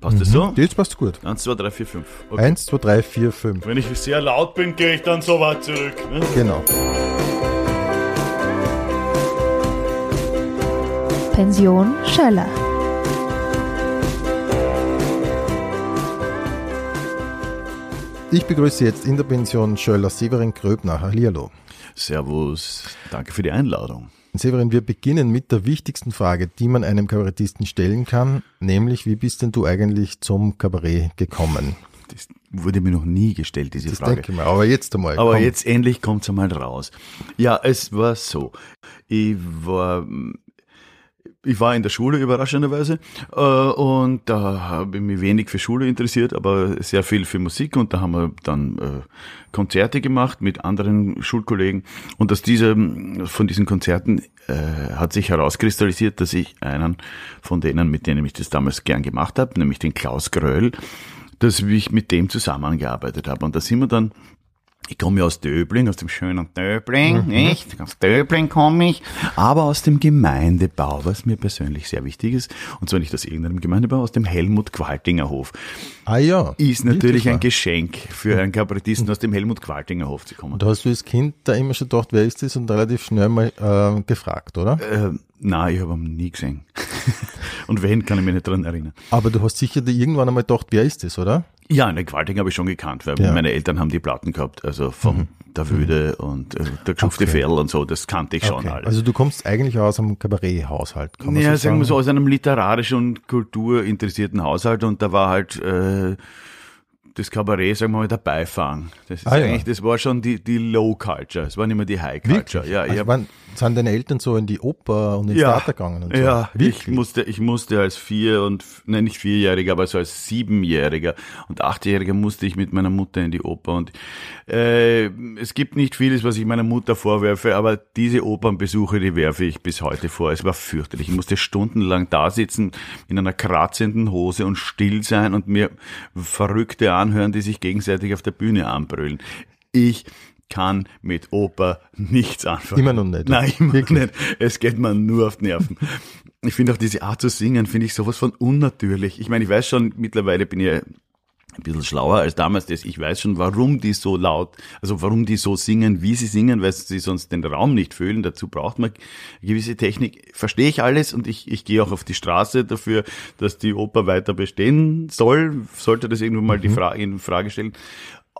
Passt das so? Das passt gut. 1, 2, 3, 4, 5. Okay. 1, 2, 3, 4, 5. Wenn ich sehr laut bin, gehe ich dann so weit zurück. Ne? Genau. Pension Schöller. Ich begrüße jetzt in der Pension Schöller Severin Gröbner. Hallihallo. Servus, danke für die Einladung. Severin, wir beginnen mit der wichtigsten Frage, die man einem Kabarettisten stellen kann, nämlich wie bist denn du eigentlich zum Kabarett gekommen? Das wurde mir noch nie gestellt, diese Das Frage. denke ich mal, aber jetzt einmal. Aber komm. jetzt endlich kommt's einmal raus. Ja, es war so. Ich war, ich war in der Schule überraschenderweise äh, und da habe ich mich wenig für Schule interessiert, aber sehr viel für Musik und da haben wir dann äh, Konzerte gemacht mit anderen Schulkollegen und aus diesem, von diesen Konzerten äh, hat sich herauskristallisiert, dass ich einen von denen, mit denen ich das damals gern gemacht habe, nämlich den Klaus Gröll, dass ich mit dem zusammengearbeitet habe. Und da sind wir dann, ich komme ja aus Döbling, aus dem schönen Döbling, nicht? Aus Döbling komme ich, aber aus dem Gemeindebau, was mir persönlich sehr wichtig ist. Und zwar nicht aus irgendeinem Gemeindebau, aus dem Helmut Qualtinger Hof. Ah ja. Ist natürlich ein. Geschenk für einen Kabarettisten aus dem Helmut Qualtinger Hof zu kommen. Und hast du als Kind da immer schon gedacht, wer ist das und relativ schnell mal äh, gefragt, oder? Äh, nein, ich habe ihn nie gesehen. Und wenn, kann ich mich nicht dran erinnern. Aber du hast sicher dir irgendwann einmal gedacht, wer ist das, oder? Ja, eine Qualting habe ich schon gekannt, weil Ja. meine Eltern haben die Platten gehabt, also von der Wüde und äh, der geschufte Okay. Ferl und so, das kannte ich schon Okay. alles. Also du kommst eigentlich aus einem Kabaretthaushalt, kann man ja, so sagen wir sagen? so, aus einem literarisch und kulturinteressierten Haushalt und da war halt äh, das Kabarett, sagen wir mal, der Beifang. Das ist Ah, ja. eigentlich, das war schon die, die Low Culture, es war nicht mehr die High Culture. Wirklich? Ja, ich also hab- waren, sind deine Eltern so in die Oper und ins ja, Theater gegangen und so? ja, ich Wirklich? musste, ich musste als vier und, nein, nicht vierjähriger, aber so als siebenjähriger und achtjähriger musste ich mit meiner Mutter in die Oper und äh, es gibt nicht vieles, was ich meiner Mutter vorwerfe, aber diese Opernbesuche, die werfe ich bis heute vor. Es war fürchterlich. Ich musste stundenlang da sitzen in einer kratzenden Hose und still sein und mir Verrückte anhören, die sich gegenseitig auf der Bühne anbrüllen. Ich kann mit Oper nichts anfangen. Immer noch nicht. Nein, immer Wirklich? nicht. Es geht mir nur auf die Nerven. Ich finde auch diese Art zu singen, finde ich sowas von unnatürlich. Ich meine, ich weiß schon, mittlerweile bin ich ein bisschen schlauer als damals das. Ich weiß schon, warum die so laut, also warum die so singen, wie sie singen, weil sie sonst den Raum nicht fühlen. Dazu braucht man gewisse Technik. Verstehe ich alles und ich, ich gehe auch auf die Straße dafür, dass die Oper weiter bestehen soll. Sollte das irgendwann mal die Frage in Frage stellen.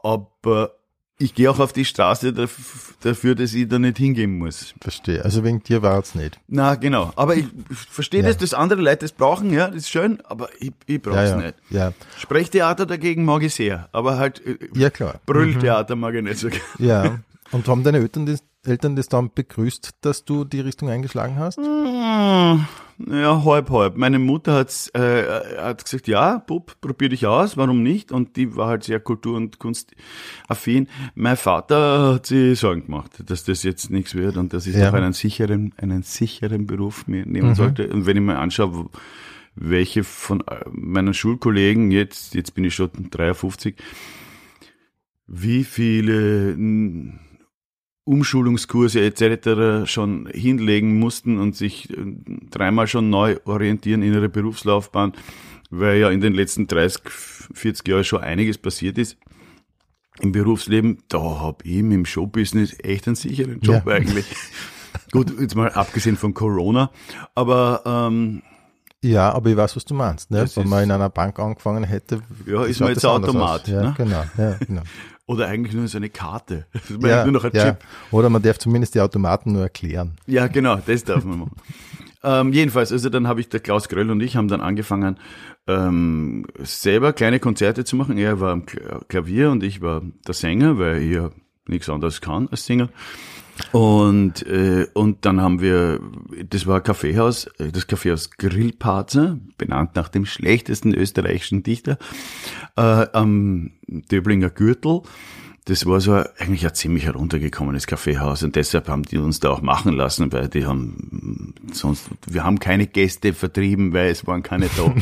Aber ich gehe auch auf die Straße daf- dafür, dass ich da nicht hingehen muss. Verstehe. Also wegen dir war es nicht. Na, genau. Aber ich verstehe Ja. das, dass andere Leute das brauchen, ja, das ist schön, aber ich, ich brauche Ja, es ja. nicht. Ja, Sprechtheater dagegen mag ich sehr, aber halt äh, ja klar. Brülltheater mag ich nicht so gerne. Ja. Und haben deine Eltern das, Eltern das dann begrüßt, dass du die Richtung eingeschlagen hast? Hm, Ja, halb, halb. Meine Mutter hat's, äh, hat gesagt, ja, Bub, probier dich aus, warum nicht? Und die war halt sehr kultur- und kunstaffin. Mein Vater hat sich Sorgen gemacht, dass das jetzt nichts wird und dass ich Ja. doch einen sicheren, einen sicheren Beruf mir nehmen sollte. Und wenn ich mir anschaue, welche von äh, meinen Schulkollegen jetzt, jetzt bin ich schon 53, wie viele Umschulungskurse etc. schon hinlegen mussten und sich äh, dreimal schon neu orientieren in ihre Berufslaufbahn, weil ja in den letzten 30, 40 Jahren schon einiges passiert ist im Berufsleben. Da habe ich im Showbusiness echt einen sicheren Job Ja. eigentlich. Gut, jetzt mal abgesehen von Corona, aber ähm, Ja, aber ich weiß, was du meinst. Ne? Wenn man in einer Bank angefangen hätte, Ja, ist man jetzt Automat. Ja, ne? genau. Ja, genau. oder eigentlich nur so eine Karte. Mir Ja, nur noch ein ja. Chip. Oder man darf zumindest die Automaten nur erklären. Ja, genau, das darf man machen. ähm, jedenfalls, also dann habe ich, der Klaus Gröll und ich haben dann angefangen, ähm, selber kleine Konzerte zu machen. Er war am Kla- Klavier und ich war der Sänger, weil ich ja nichts anderes kann als Sänger. Und, äh, und dann haben wir, das war ein Kaffeehaus, äh, das Kaffeehaus Grillparzer, benannt nach dem schlechtesten österreichischen Dichter, äh, am Döblinger Gürtel. Das war so ein- eigentlich ein ziemlich heruntergekommenes Kaffeehaus und deshalb haben die uns da auch machen lassen, weil die haben sonst, wir haben keine Gäste vertrieben, weil es waren keine da.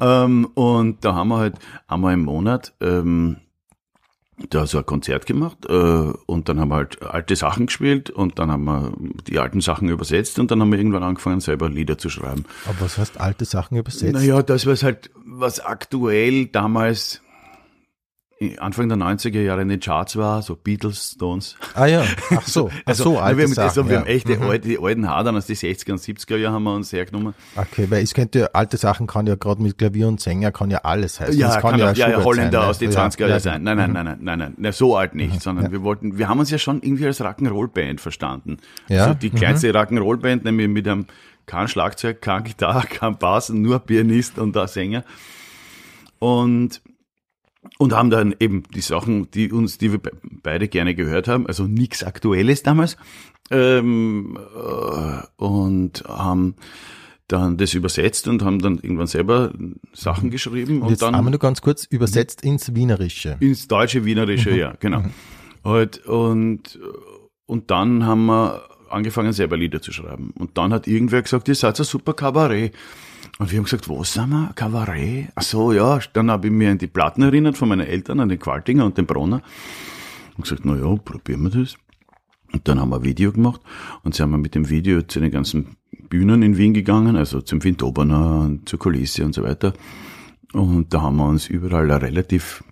ähm, und da haben wir halt einmal im Monat ähm, da so ein Konzert gemacht äh, und dann haben wir halt alte Sachen gespielt und dann haben wir die alten Sachen übersetzt und dann haben wir irgendwann angefangen, selber Lieder zu schreiben. Aber was heißt alte Sachen übersetzt? Naja, das, was halt, was aktuell damals Anfang der 90er Jahre in den Charts war, so Beatles, Stones. Ah ja, ach so, ach so, alte wir, haben, Sachen, also, wir ja. haben echte Mhm. alte, die alten Hadern aus den 60er und 70er Jahren haben wir uns hergenommen. Okay, weil es könnte, alte Sachen kann ja gerade mit Klavier und Sänger kann ja alles heißen. Ja, das kann, auch, ja, ja, Schubert Holländer sein, aus den Ja, 20er ja, Jahren sein. Nein, nein, nein, nein, nein, nein, nein, so alt nicht, sondern ja. wir wollten, wir haben uns ja schon irgendwie als Rock'n'Roll-Band verstanden. Ja, Also die kleinste Rock'n'Roll-Band, nämlich mit einem kein Schlagzeug, kein Gitarre, kein Bass, nur Pianist und ein Sänger. Und und haben dann eben die Sachen, die uns, die wir be- beide gerne gehört haben, also nichts Aktuelles damals, ähm, äh, und haben dann das übersetzt und haben dann irgendwann selber Sachen geschrieben Und und, jetzt dann einmal nur ganz kurz übersetzt ins Wienerische. ins deutsche Wienerische, ja, genau. Halt, und, und dann haben wir angefangen, selber Lieder zu schreiben. Und dann hat irgendwer gesagt, ihr seid ein super Kabarett. Und wir haben gesagt, was sind wir? Kabarett? Ach so, ja. Dann habe ich mir an die Platten erinnert von meinen Eltern, an den Qualtinger und den Bronner. Und gesagt, na ja, probieren wir das. Und dann haben wir ein Video gemacht und sind wir mit dem Video zu den ganzen Bühnen in Wien gegangen, also zum Windobernner und zur Kulisse und so weiter. Und da haben wir uns überall eine relativ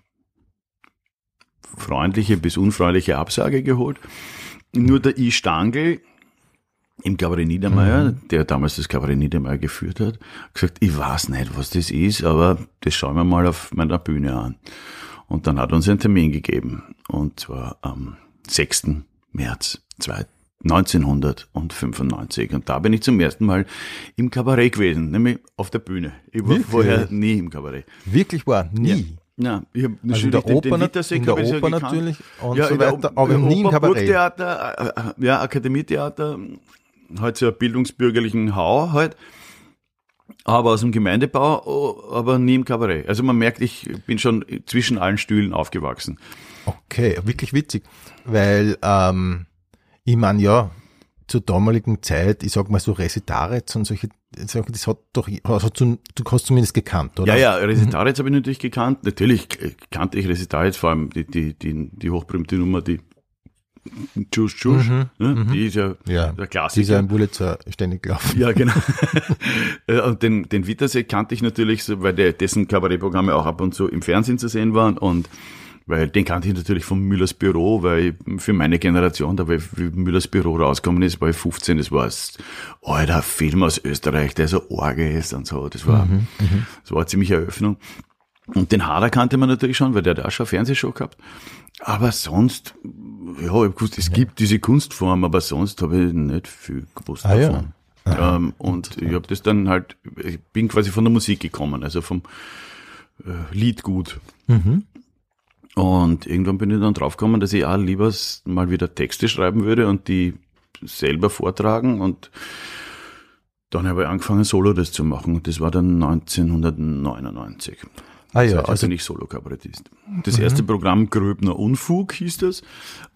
freundliche bis unfreundliche Absage geholt. Nur der I. Stangl im Kabarett Niedermeyer, der damals das Kabarett Niedermeyer geführt hat, gesagt, ich weiß nicht, was das ist, aber das schauen wir mal auf meiner Bühne an. Und dann hat er uns einen Termin gegeben. Und zwar am 6. März 1995. Und da bin ich zum ersten Mal im Kabarett gewesen, nämlich auf der Bühne. Ich war Wirklich? vorher nie im Kabarett. Wirklich war nie. Ja, ich habe Also in der Oper, nat- in der Oper natürlich und so in der weiter, aber nie im Kabarett. Burgtheater, äh, äh, ja, Akademietheater, halt so einen bildungsbürgerlichen Hau halt, aber aus dem Gemeindebau, aber nie im Kabarett. Also man merkt, ich bin schon zwischen allen Stühlen aufgewachsen. Okay, wirklich witzig, weil ähm, ich meine ja zur damaligen Zeit, ich sag mal so Resitaretz und solche das hat doch, hast du, hast zumindest gekannt, oder? Ja, ja, Resitaritz habe ich natürlich gekannt. Natürlich kannte ich Resitaritz, vor allem die, die, die, die hochberühmte Nummer, die Tschüss, Tschüss, ne? die ist ja, Mhm, Ja, der Klassiker. ist ja im Wurlitzer ständig gelaufen. Ja, genau. Äh, und den, den Wittersee kannte ich natürlich, so, weil der, dessen Kabarettprogramme auch ab und zu im Fernsehen zu sehen waren und weil den kannte ich natürlich von Müllers Büro, weil für meine Generation, da wie Müllers Büro rausgekommen ist, war ich 15, das war ein alter Film aus Österreich, der so Orge ist und so. Das war, das war eine ziemliche Eröffnung. Und den Hader kannte man natürlich schon, weil der hat auch schon eine Fernsehshow gehabt. Aber sonst, ja, ich gewusst, es gibt diese Kunstform, aber sonst habe ich nicht viel gewusst Ah, ja. davon. Ähm, und ich habe das dann halt, ich bin quasi von der Musik gekommen, also vom äh, Liedgut. Mhm. Und irgendwann bin ich dann draufgekommen, dass ich auch lieber mal wieder Texte schreiben würde und die selber vortragen. Und dann habe ich angefangen, Solo das zu machen. Und das war dann 1999. Ah ja, also bin ich Solo-Kabarettist. Das erste Programm Gröbner Unfug hieß das.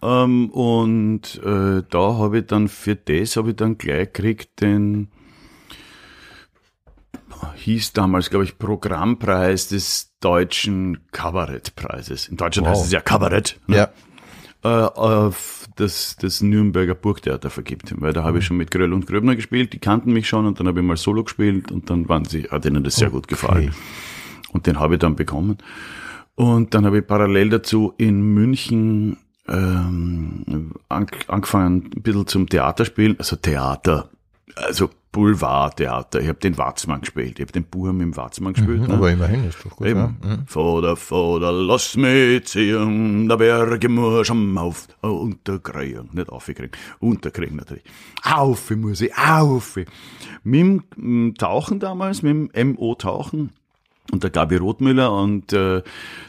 Ähm, und äh, da habe ich dann für das habe ich dann gleich gekriegt den hieß damals, glaube ich, Programmpreis des deutschen Kabarettpreises. In Deutschland Wow. heißt es ja Kabarett. Ne? ja, äh, auf das, das Nürnberger Burgtheater vergibt. Weil da habe ich schon mit Gröll und Gröbner gespielt, die kannten mich schon und dann habe ich mal Solo gespielt und dann waren sie, hat ihnen das sehr gut gefallen. Und den habe ich dann bekommen. Und dann habe ich parallel dazu in München ähm, an, angefangen, ein bisschen zum Theaterspielen, also Theater, also Boulevardtheater. Ich habe den Watzmann gespielt, ich habe den Burm im Watzmann gespielt. ne? aber immerhin ist doch gut. Ja. Eben. Vater, Vater, lass mich ziehen, der Berge muss am auf, oh, unterkriegen, nicht aufkriegen, unterkriegen natürlich. Auf muss ich, auf. Mit dem mm, Tauchen damals, mit dem MO-Tauchen und der Gabi Rothmüller und äh,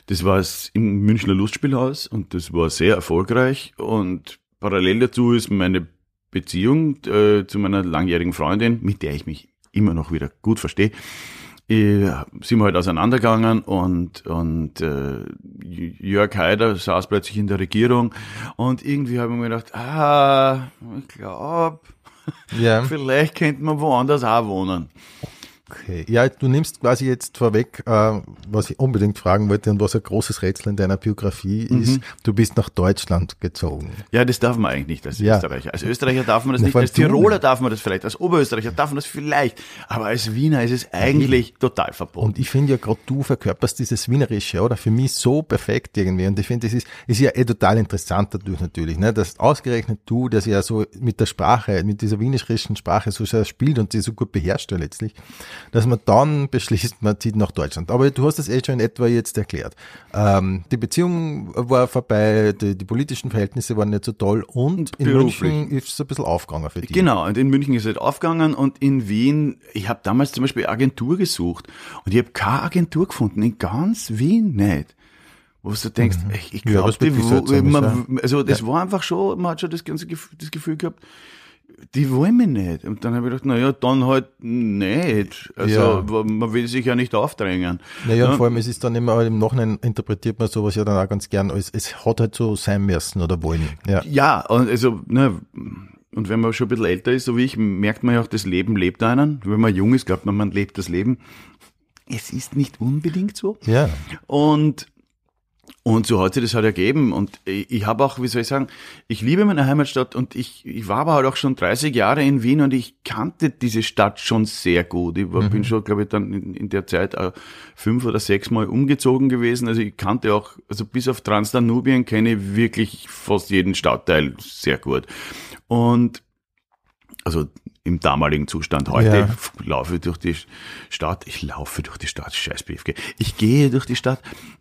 das war es im Münchner Lustspielhaus und das war sehr erfolgreich und parallel dazu ist meine Beziehung äh, zu meiner langjährigen Freundin, mit der ich mich immer noch wieder gut verstehe, äh, sind wir halt auseinandergegangen und, und äh, Jörg Haider saß plötzlich in der Regierung und irgendwie habe ich mir gedacht, ah, ich glaube, ja. vielleicht könnte man woanders auch wohnen. Okay. Ja, du nimmst quasi jetzt vorweg, äh, was ich unbedingt fragen wollte und was ein großes Rätsel in deiner Biografie Mhm. ist. Du bist nach Deutschland gezogen. Ja, das darf man eigentlich nicht als Ja. Österreicher. Als Österreicher darf man das Na, nicht, als Tiroler darf man das vielleicht, als Oberösterreicher darf man das vielleicht, aber als Wiener ist es eigentlich total verboten. Und ich finde ja gerade du verkörperst dieses Wienerische, oder? Für mich so perfekt irgendwie. Und ich finde, das ist, ist ja eh total interessant dadurch natürlich, ne? Dass ausgerechnet du, das ja so mit der Sprache, mit dieser wienerischen Sprache so sehr spielt und die so gut beherrscht ja letztlich, dass man dann beschließt, man zieht nach Deutschland. Aber du hast das eh schon in etwa jetzt erklärt. Ähm, die Beziehung war vorbei, die, die politischen Verhältnisse waren nicht so toll und in beruflich. München ist es ein bisschen aufgegangen für dich. Genau, und in München ist es aufgegangen und in Wien, ich habe damals zum Beispiel Agentur gesucht und ich habe keine Agentur gefunden, in ganz Wien nicht. Wo du denkst, ich, ich Ja, glaube, man, also das war einfach schon, man hat schon das ganze Gefühl, das Gefühl gehabt, die wollen mich nicht. Und dann habe ich gedacht, na ja, dann halt nicht. Also Ja. man will sich ja nicht aufdrängen. Naja, Ja. und vor allem, es ist dann immer, im Nachhinein interpretiert man sowas ja dann auch ganz gern als, es hat halt so sein müssen oder wollen. Ja. Ja, und also, ne, und wenn man schon ein bisschen älter ist, so wie ich, merkt man ja auch, das Leben lebt einen. Wenn man jung ist, glaubt man, man lebt das Leben. Es ist nicht unbedingt so. Ja. Und, und so hat sich das halt ergeben. Und ich, ich habe auch, wie soll ich sagen, ich liebe meine Heimatstadt und ich, ich war aber halt auch schon 30 Jahre in Wien und ich kannte diese Stadt schon sehr gut. Ich war, bin schon, glaube ich, dann in, in der Zeit auch fünf oder sechs Mal umgezogen gewesen. Also ich kannte auch, also bis auf Transdanubien kenne ich wirklich fast jeden Stadtteil sehr gut. Und also im damaligen Zustand. Heute Ja. laufe durch die Stadt. Ich laufe durch die Stadt. Scheiß BFG. Ich gehe durch die Stadt.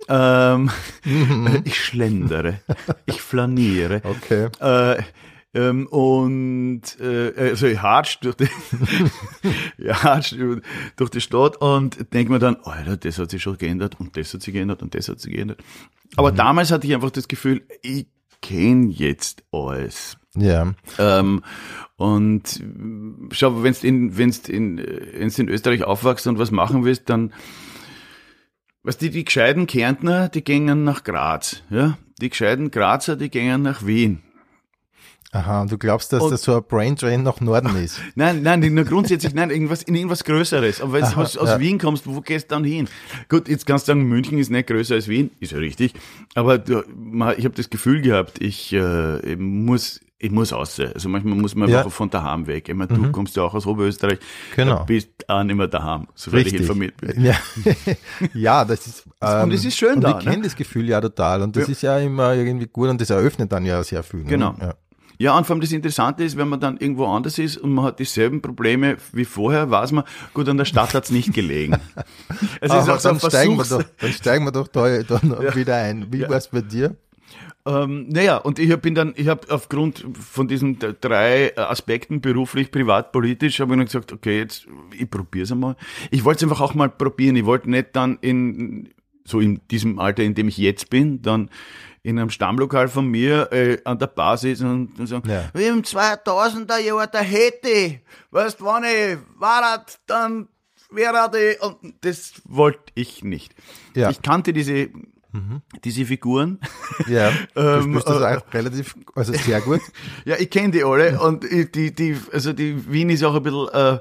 Ähm, Ich schlendere. Ich flaniere. Okay. Äh, ähm, und äh, also ich hatsch durch die, hatsch durch die Stadt und denke mir dann, Alter, das hat sich schon geändert und das hat sich geändert und das hat sich geändert. Aber damals hatte ich einfach das Gefühl, ich kenne jetzt alles. Ja. Ähm, und schau, wenn du in, wenn's in, wenn's in Österreich aufwachst und was machen willst, dann, was die, die gescheiten Kärntner, die gingen nach Graz, ja. Die gescheiten Grazer, die gingen nach Wien. Aha, und du glaubst, dass Und- das so ein Brain Drain nach Norden ist? Nein, nein, nur grundsätzlich, nein, irgendwas, in irgendwas Größeres. Aber wenn du aus, aus ja. Wien kommst, wo gehst du dann hin? Gut, jetzt kannst du sagen, München ist nicht größer als Wien, ist ja richtig. Aber du, ich habe das Gefühl gehabt, ich, äh, ich muss, ich muss raus. Also manchmal muss man Ja. einfach von daheim weg. Ich meine, du kommst ja auch aus Oberösterreich, Genau. du bist auch nicht mehr daheim, soweit ich informiert bin. Ja, ja das ist. Ähm, Und es ist schön und da, Ich ne? kenne das Gefühl ja total. Und das Ja. ist ja immer irgendwie gut und das eröffnet dann ja sehr viel. Ne? Genau. Ja. Ja, und vor allem das Interessante ist, wenn man dann irgendwo anders ist und man hat dieselben Probleme wie vorher, weiß man, gut, an der Stadt hat's nicht gelegen. Es ist auch so ein dann, steigen wir doch, dann steigen wir doch da dann Ja. wieder ein. Wie Ja. war's bei dir? Ähm, naja, und ich bin dann, ich habe aufgrund von diesen drei Aspekten, beruflich, privat, politisch, habe ich dann gesagt, okay, jetzt, ich probier's einmal. Ich wollte es einfach auch mal probieren. Ich wollte nicht dann in, so in diesem Alter, in dem ich jetzt bin, dann in einem Stammlokal von mir äh, an der Bar sitzen und, und sagen, Ja. wie im 2000er Jahr, der hätte, weißt du, wenn ich war, dann wäre die, und das wollte ich nicht. Ja. Ich kannte diese, diese Figuren. Ja, du Ähm, spielst das äh, auch relativ, also sehr gut. Ja, ich kenne die alle und ich- die, die, also die Wien ist auch ein bisschen, äh,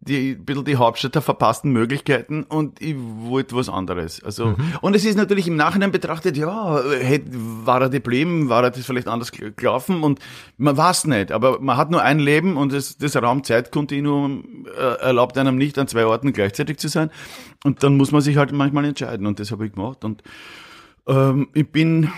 die, ein bisschen die Hauptstadt der verpassten Möglichkeiten und ich wollte was anderes. Also, und es ist natürlich im Nachhinein betrachtet, ja, hätte, war er geblieben, war er das vielleicht anders gel- gelaufen und man weiß nicht, aber man hat nur ein Leben und das, das Raum-Zeit-Kontinuum äh, erlaubt einem nicht an zwei Orten gleichzeitig zu sein und dann muss man sich halt manchmal entscheiden und das habe ich gemacht und ähm, ich bin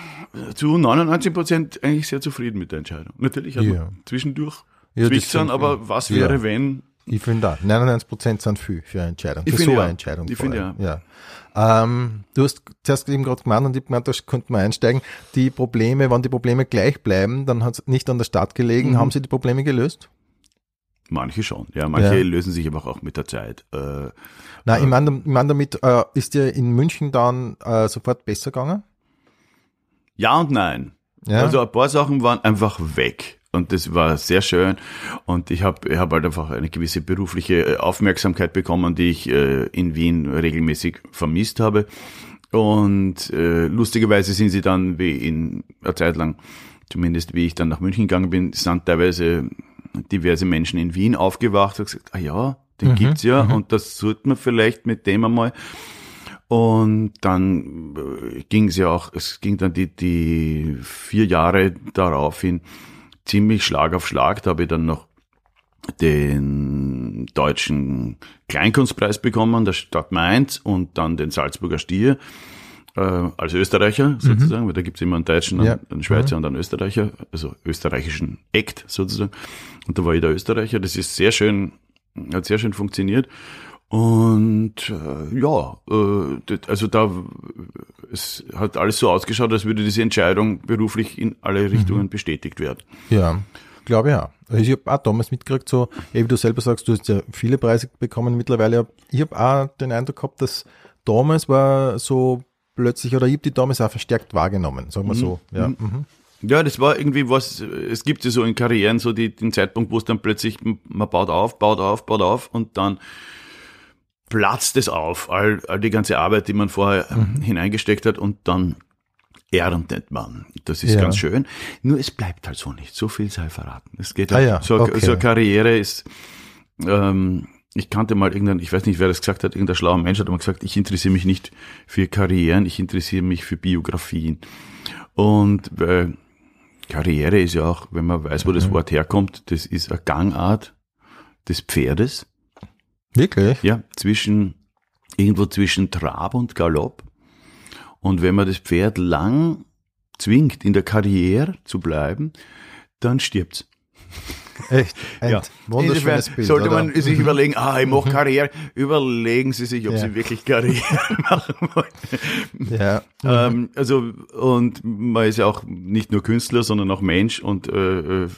zu 99 Prozent eigentlich sehr zufrieden mit der Entscheidung. Natürlich hat Ja. man zwischendurch Ja, sind- aber was ja. wäre, wenn? Ich finde da, 99% sind viel für eine Entscheidung. Ich für so ja. eine Entscheidung. Ich finde allem. ja. Ähm, du hast zuerst eben gerade gemeint und ich gemeint, da könnte man einsteigen. Die Probleme, wenn die Probleme gleich bleiben, dann hat es nicht an der Stadt gelegen. Mhm. Haben sie die Probleme gelöst? Manche schon, ja. Manche Ja. lösen sich aber auch mit der Zeit. Äh, Nein, ich meine ich mein damit, äh, ist dir in München dann äh, sofort besser gegangen? ja und nein. Ja. Also ein paar Sachen waren einfach weg. Und das war sehr schön. Und ich habe ich hab halt einfach eine gewisse berufliche äh, Aufmerksamkeit bekommen, die ich äh, in Wien regelmäßig vermisst habe. Und äh, lustigerweise sind sie dann, wie in einer Zeit lang, zumindest wie ich dann nach München gegangen bin, sind teilweise diverse Menschen in Wien aufgewacht und gesagt, ah ja, Den Mhm, gibt's ja mhm. und das sollte man vielleicht mit dem einmal. Und dann äh, ging es ja auch, es ging dann die, die vier Jahre daraufhin ziemlich Schlag auf Schlag. Da habe ich dann noch den deutschen Kleinkunstpreis bekommen, der Stadt Mainz und dann den Salzburger Stier äh, als Österreicher sozusagen, weil da gibt's immer einen Deutschen, einen, Ja. einen Schweizer und einen Österreicher, also österreichischen Act sozusagen. Und da war ich der Österreicher. Das ist sehr schön, hat sehr schön funktioniert. Und äh, ja, äh, also da es hat alles so ausgeschaut, als würde diese Entscheidung beruflich in alle Richtungen bestätigt werden. Ja, glaube ja. Also ich habe auch damals mitgekriegt, so, wie du selber sagst, du hast ja viele Preise bekommen mittlerweile. Ich habe auch den Eindruck gehabt, dass damals war so plötzlich, oder ich habe die damals auch verstärkt wahrgenommen, sagen wir so. Ja. Mhm. Ja, das war irgendwie was, es gibt ja so in Karrieren so die, den Zeitpunkt, wo es dann plötzlich, man baut auf, baut auf, baut auf und dann platzt es auf, all, all die ganze Arbeit, die man vorher Mhm. hineingesteckt hat und dann erntet man. Das ist Ja. ganz schön. Nur es bleibt halt so nicht. So viel sei verraten. Es geht Ah halt, ja, so, okay. so eine Karriere ist, ähm, ich kannte mal irgendeinen, ich weiß nicht, wer das gesagt hat, irgendein schlauer Mensch hat mal gesagt, ich interessiere mich nicht für Karrieren, ich interessiere mich für Biografien. Und äh, Karriere ist ja auch, wenn man weiß, wo Mhm. das Wort herkommt, das ist eine Gangart des Pferdes, Wirklich? ja, zwischen, irgendwo zwischen Trab und Galopp. Und wenn man das Pferd lang zwingt, in der Karriere zu bleiben, dann stirbt's. Echt? Ein Ja. wunderschönes Bild. sollte oder? man sich überlegen, ah, ich mache Karriere. Überlegen Sie sich, ob Ja. Sie wirklich Karriere machen wollen. Ja. Ähm, also, und man ist ja auch nicht nur Künstler, sondern auch Mensch und äh, äh,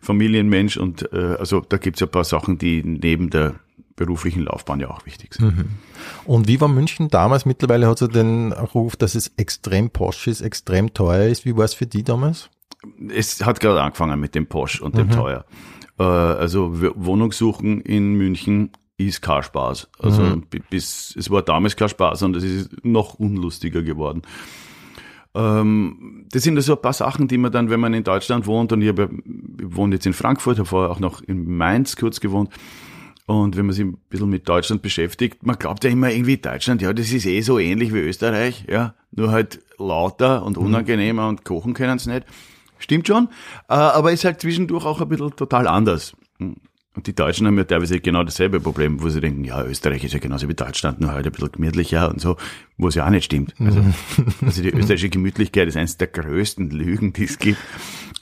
Familienmensch. Und äh, also da gibt's ja ein paar Sachen, die neben der beruflichen Laufbahn ja auch wichtig sind. Und wie war München damals? Mittlerweile hat es den Ruf, dass es extrem posch ist, extrem teuer ist. Wie war es für die damals? Es hat gerade angefangen mit dem Posch und dem Teuer. Äh, also W- Wohnung suchen in München ist kein Spaß. Also bi- bis es war damals kein Spaß und es ist noch unlustiger geworden. Ähm, das sind also ein paar Sachen, die man dann, wenn man in Deutschland wohnt und ich, hab, ich wohne jetzt in Frankfurt, habe vorher auch noch in Mainz kurz gewohnt. Und wenn man sich ein bisschen mit Deutschland beschäftigt, man glaubt ja immer irgendwie Deutschland, ja, das ist eh so ähnlich wie Österreich, ja, nur halt lauter und unangenehmer und kochen können sie nicht. Stimmt schon, äh, aber ist halt zwischendurch auch ein bisschen total anders. Und die Deutschen haben ja teilweise genau dasselbe Problem, wo sie denken, ja, Österreich ist ja genauso wie Deutschland, nur halt ein bisschen gemütlicher und so, wo es ja auch nicht stimmt. Also, also die österreichische Gemütlichkeit ist eines der größten Lügen, die es gibt.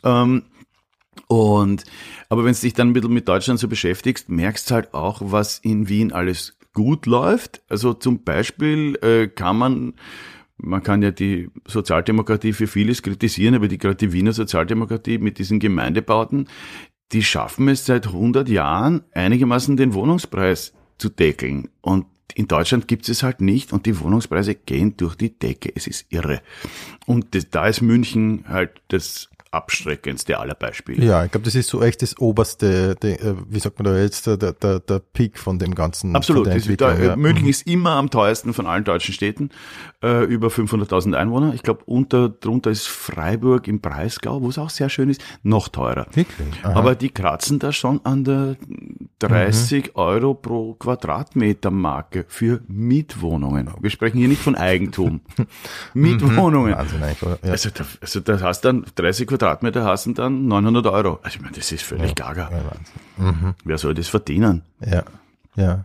Ähm, und, aber wenn du dich dann ein bisschen mit Deutschland so beschäftigst, merkst halt auch, was in Wien alles gut läuft. Also zum Beispiel äh, kann man, man kann ja die Sozialdemokratie für vieles kritisieren, aber die, gerade die Wiener Sozialdemokratie mit diesen Gemeindebauten, die schaffen es seit 100 Jahren einigermaßen den Wohnungspreis zu deckeln. Und in Deutschland gibt es halt nicht und die Wohnungspreise gehen durch die Decke. Es ist irre. Und das, da ist München halt das abschreckendste aller Beispiele. Ja, ich glaube, das ist so echt das oberste, die, äh, wie sagt man da jetzt, der, der, der Peak von dem ganzen. Absolut. Das da, Entwicklung, ja. München ist immer am teuersten von allen deutschen Städten, äh, über 500.000 Einwohner. Ich glaube, unter drunter ist Freiburg im Breisgau, wo es auch sehr schön ist, noch teurer. Wirklich? Aha. Aber die kratzen da schon an der 30 Euro pro Quadratmeter Marke für Mietwohnungen. Wir sprechen hier nicht von Eigentum. Mietwohnungen. Wahnsinn. Also da, also da hast dann 30 Quadratmeter hast du dann 900 Euro. Also ich meine, das ist völlig gaga. Ja, Wahnsinn. Wer soll das verdienen? Ja, ja.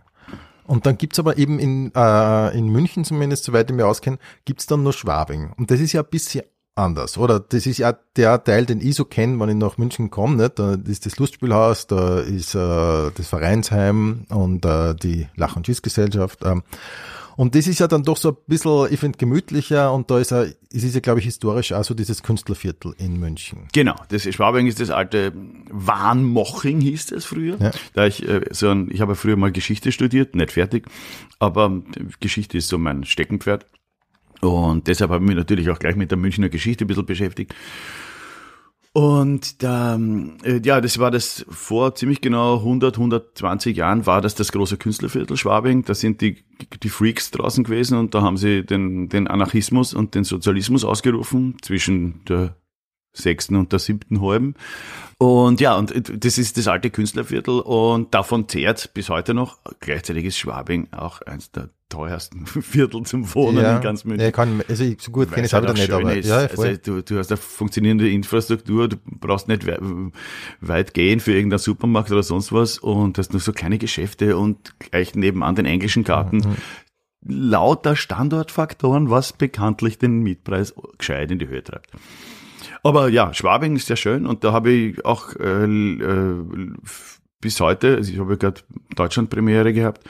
Und dann gibt's aber eben in, äh, in München zumindest, soweit ich mich auskenne, gibt's dann nur Schwabing. Und das ist ja ein bisschen anders, oder? Das ist ja der Teil, den ich so kenne, wenn ich nach München komme. Nicht? Da ist das Lustspielhaus, da ist äh, das Vereinsheim und äh, die Lach- und Schießgesellschaft. Ähm. Und das ist ja dann doch so ein bisschen, ich finde, gemütlicher und da ist ja, es ist ja, glaube ich, historisch auch so dieses Künstlerviertel in München. Genau, das Schwabing ist das alte Warnmoching hieß das früher. Ja. Da ich äh, so ein, ich habe früher mal Geschichte studiert, nicht fertig, aber Geschichte ist so mein Steckenpferd. Und deshalb habe ich mich natürlich auch gleich mit der Münchner Geschichte ein bisschen beschäftigt. Und da, äh, ja, das war das vor ziemlich genau 100, 120 Jahren war das das große Künstlerviertel Schwabing. Da sind die, die Freaks draußen gewesen und da haben sie den, den Anarchismus und den Sozialismus ausgerufen zwischen der sechsten und der siebten halben. Und ja, und das ist das alte Künstlerviertel und davon zehrt bis heute noch. Gleichzeitig ist Schwabing auch eins der teuersten Viertel zum Wohnen ja, in ganz München. Ja, kann, also ich, so gut kenne ich es wieder halt nicht, aber ja, voll. also du, du hast eine funktionierende Infrastruktur, du brauchst nicht we weit gehen für irgendeinen Supermarkt oder sonst was und hast nur so kleine Geschäfte und gleich nebenan den englischen Garten. Mhm. Lauter Standortfaktoren, was bekanntlich den Mietpreis gescheit in die Höhe treibt. Aber ja, Schwabing ist sehr schön und da habe ich auch äh, äh, bis heute, also ich habe ja gerade Deutschland-Premiere gehabt,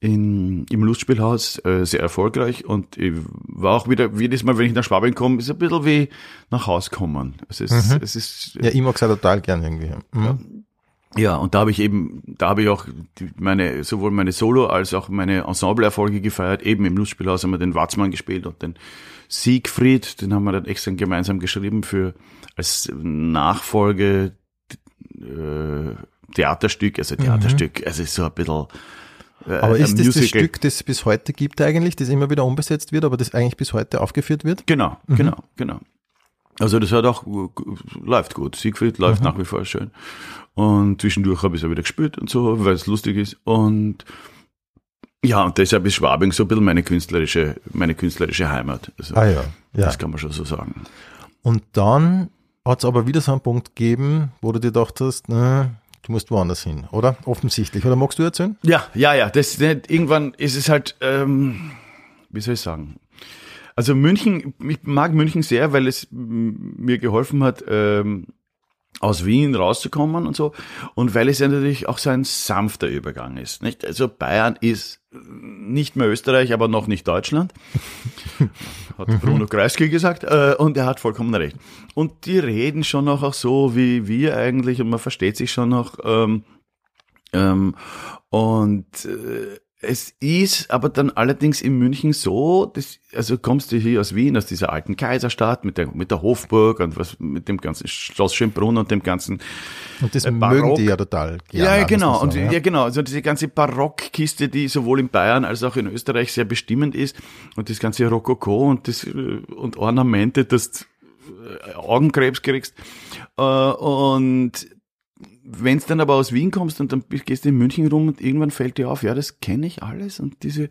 in, im Lustspielhaus äh, sehr erfolgreich und ich war auch wieder, jedes Mal, wenn ich nach Schwabing komme, ist ein bisschen wie nach Haus kommen. Es ist, Mhm. es ist, ja, ich mag es auch total gern irgendwie. Mhm. ja, und da habe ich eben, da habe ich auch meine, sowohl meine Solo- als auch meine Ensemble-Erfolge gefeiert. Eben im Lustspielhaus haben wir den Watzmann gespielt und den Siegfried, den haben wir dann extra gemeinsam geschrieben für, als Nachfolge, äh, Theaterstück, also Theaterstück, also ist so ein bisschen, äh, Aber ist das das. Stück, das es bis heute gibt eigentlich, das immer wieder umbesetzt wird, aber das eigentlich bis heute aufgeführt wird? Genau, Mhm. genau, genau. Also das hat auch, läuft gut. Siegfried läuft Mhm. nach wie vor schön. Und zwischendurch habe ich es auch wieder gespielt und so, weil es lustig ist. Und ja, und deshalb ist Schwabing so ein bisschen meine künstlerische, meine künstlerische Heimat. Also, Ah ja, ja. Das kann man schon so sagen. Und dann hat es aber wieder so einen Punkt gegeben, wo du dir gedacht hast, na, du musst woanders hin, oder? Offensichtlich. Oder magst du erzählen? Ja, ja, ja. Das, irgendwann ist es halt, ähm, wie soll ich sagen? Also München, ich mag München sehr, weil es mir geholfen hat, ähm, aus Wien rauszukommen und so. Und weil es ja natürlich auch so ein sanfter Übergang ist. Nicht? Also Bayern ist nicht mehr Österreich, aber noch nicht Deutschland. Hat Bruno Kreisky gesagt. Äh, und er hat vollkommen recht. Und die reden schon noch auch so wie wir eigentlich und man versteht sich schon noch. Ähm, ähm, und äh, es ist aber dann allerdings in München so, dass, also kommst du hier aus Wien, aus dieser alten Kaiserstadt mit der, mit der Hofburg und was, mit dem ganzen Schloss Schönbrunn und dem ganzen Und das Äh, mögen Barock. die ja total ja, gerne. ja, genau. Und sagen, ja. genau, also diese ganze Barockkiste, die sowohl in Bayern als auch in Österreich sehr bestimmend ist und das ganze Rokoko und das äh, und Ornamente, dass du äh, Augenkrebs kriegst. Und wenn du dann aber aus Wien kommst und dann gehst du in München rum und irgendwann fällt dir auf, ja, das kenne ich alles und diese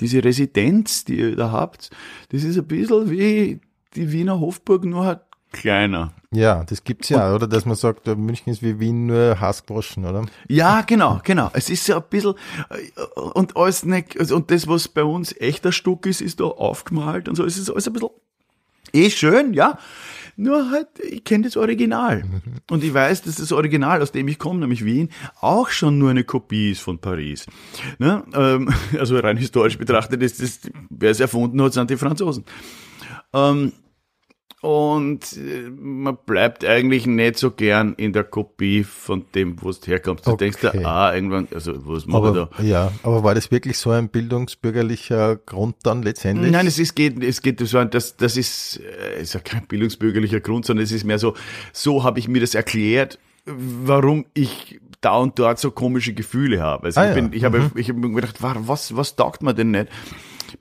diese Residenz, die ihr da habt, das ist ein bisschen wie die Wiener Hofburg, nur halt kleiner. Ja, das gibt's ja, oder? Dass man sagt, München ist wie Wien nur Hassgroschen, oder? Ja, genau, genau. Es ist so ein bisschen, äh, und alles nicht, also, und das, was bei uns echter Stuck ist, ist da aufgemalt und so. Es ist alles ein bisschen, eh schön, ja. Nur halt, ich kenne das Original. Und ich weiß, dass das Original, aus dem ich komme, nämlich Wien, auch schon nur eine Kopie ist von Paris. Ne? Ähm, also rein historisch betrachtet ist das, wer es erfunden hat, sind die Franzosen. Ähm, und äh, man bleibt eigentlich nicht so gern in der Kopie von dem, wo du herkommst. Du denkst Okay. dir, ah, irgendwann, also was machen wir Aber, da? ja, aber war das wirklich so ein bildungsbürgerlicher Grund dann letztendlich? Nein, es ist, geht, es geht so, ein- das, das ist, äh, ist ja kein bildungsbürgerlicher Grund, sondern es ist mehr so, so habe ich mir das erklärt, warum ich da und dort so komische Gefühle habe. Also Ah, ich ja. bin, ich habe, ich habe mir gedacht, wa- was, was taugt mir denn nicht?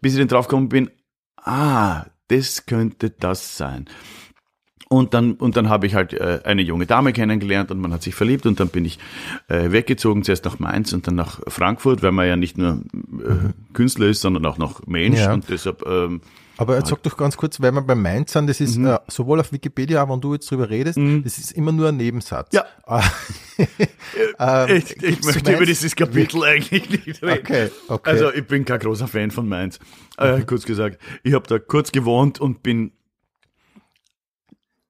Bis ich dann draufgekommen bin, ah, das könnte das sein. Und dann, und dann habe ich halt äh, eine junge Dame kennengelernt und man hat sich verliebt und dann bin ich äh, weggezogen, zuerst nach Mainz und dann nach Frankfurt, weil man ja nicht nur äh, Künstler ist, sondern auch noch Mensch Ja. und deshalb ähm, Aber jetzt sag doch ganz kurz, weil wir beim Mainz sind, das Mhm. ist äh, sowohl auf Wikipedia, auch wenn du jetzt drüber redest, das ist immer nur ein Nebensatz. Ja. Ähm, ich, ich zu möchte über Mainz- dieses Kapitel eigentlich nicht reden. Okay, okay. Also ich bin kein großer Fan von Mainz. Äh, kurz gesagt, ich habe da kurz gewohnt und bin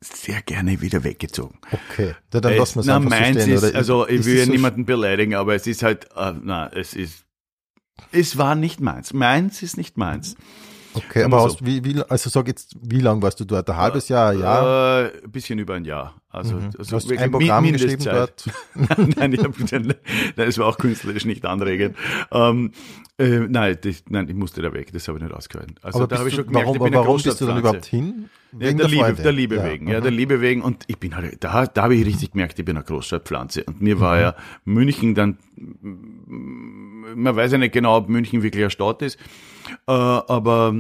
sehr gerne wieder weggezogen. Okay, ja, dann lassen wir es einfach Mainz so stehen. ist, oder? also ich Ist will ja so niemanden beleidigen, aber es ist halt, äh, na, es ist, es war nicht meins. Meins ist nicht meins. Okay, aber hast, wie, wie, also sag jetzt, wie lang warst du dort? Ein halbes Jahr, ein Jahr? Äh, ein bisschen über ein Jahr. Also, also Mhm. hast du wirklich ein Programm geschrieben dort? nein, ich hab, nein, es war auch künstlerisch nicht anregend. Ähm, äh, nein, das, nein, ich musste da weg, das habe ich nicht ausgehalten. Also aber da habe ich schon gemerkt, warum, ich bin warum bist du dann überhaupt hin? Ja, Wegen der, Liebe, Freude? der Liebe Ja, wegen, ja, mhm. der Liebe wegen. Und ich bin halt, da, da habe ich richtig gemerkt, ich bin eine Großstadtpflanze. Und mir war ja München dann, man weiß ja nicht genau, ob München wirklich eine Stadt ist, äh, aber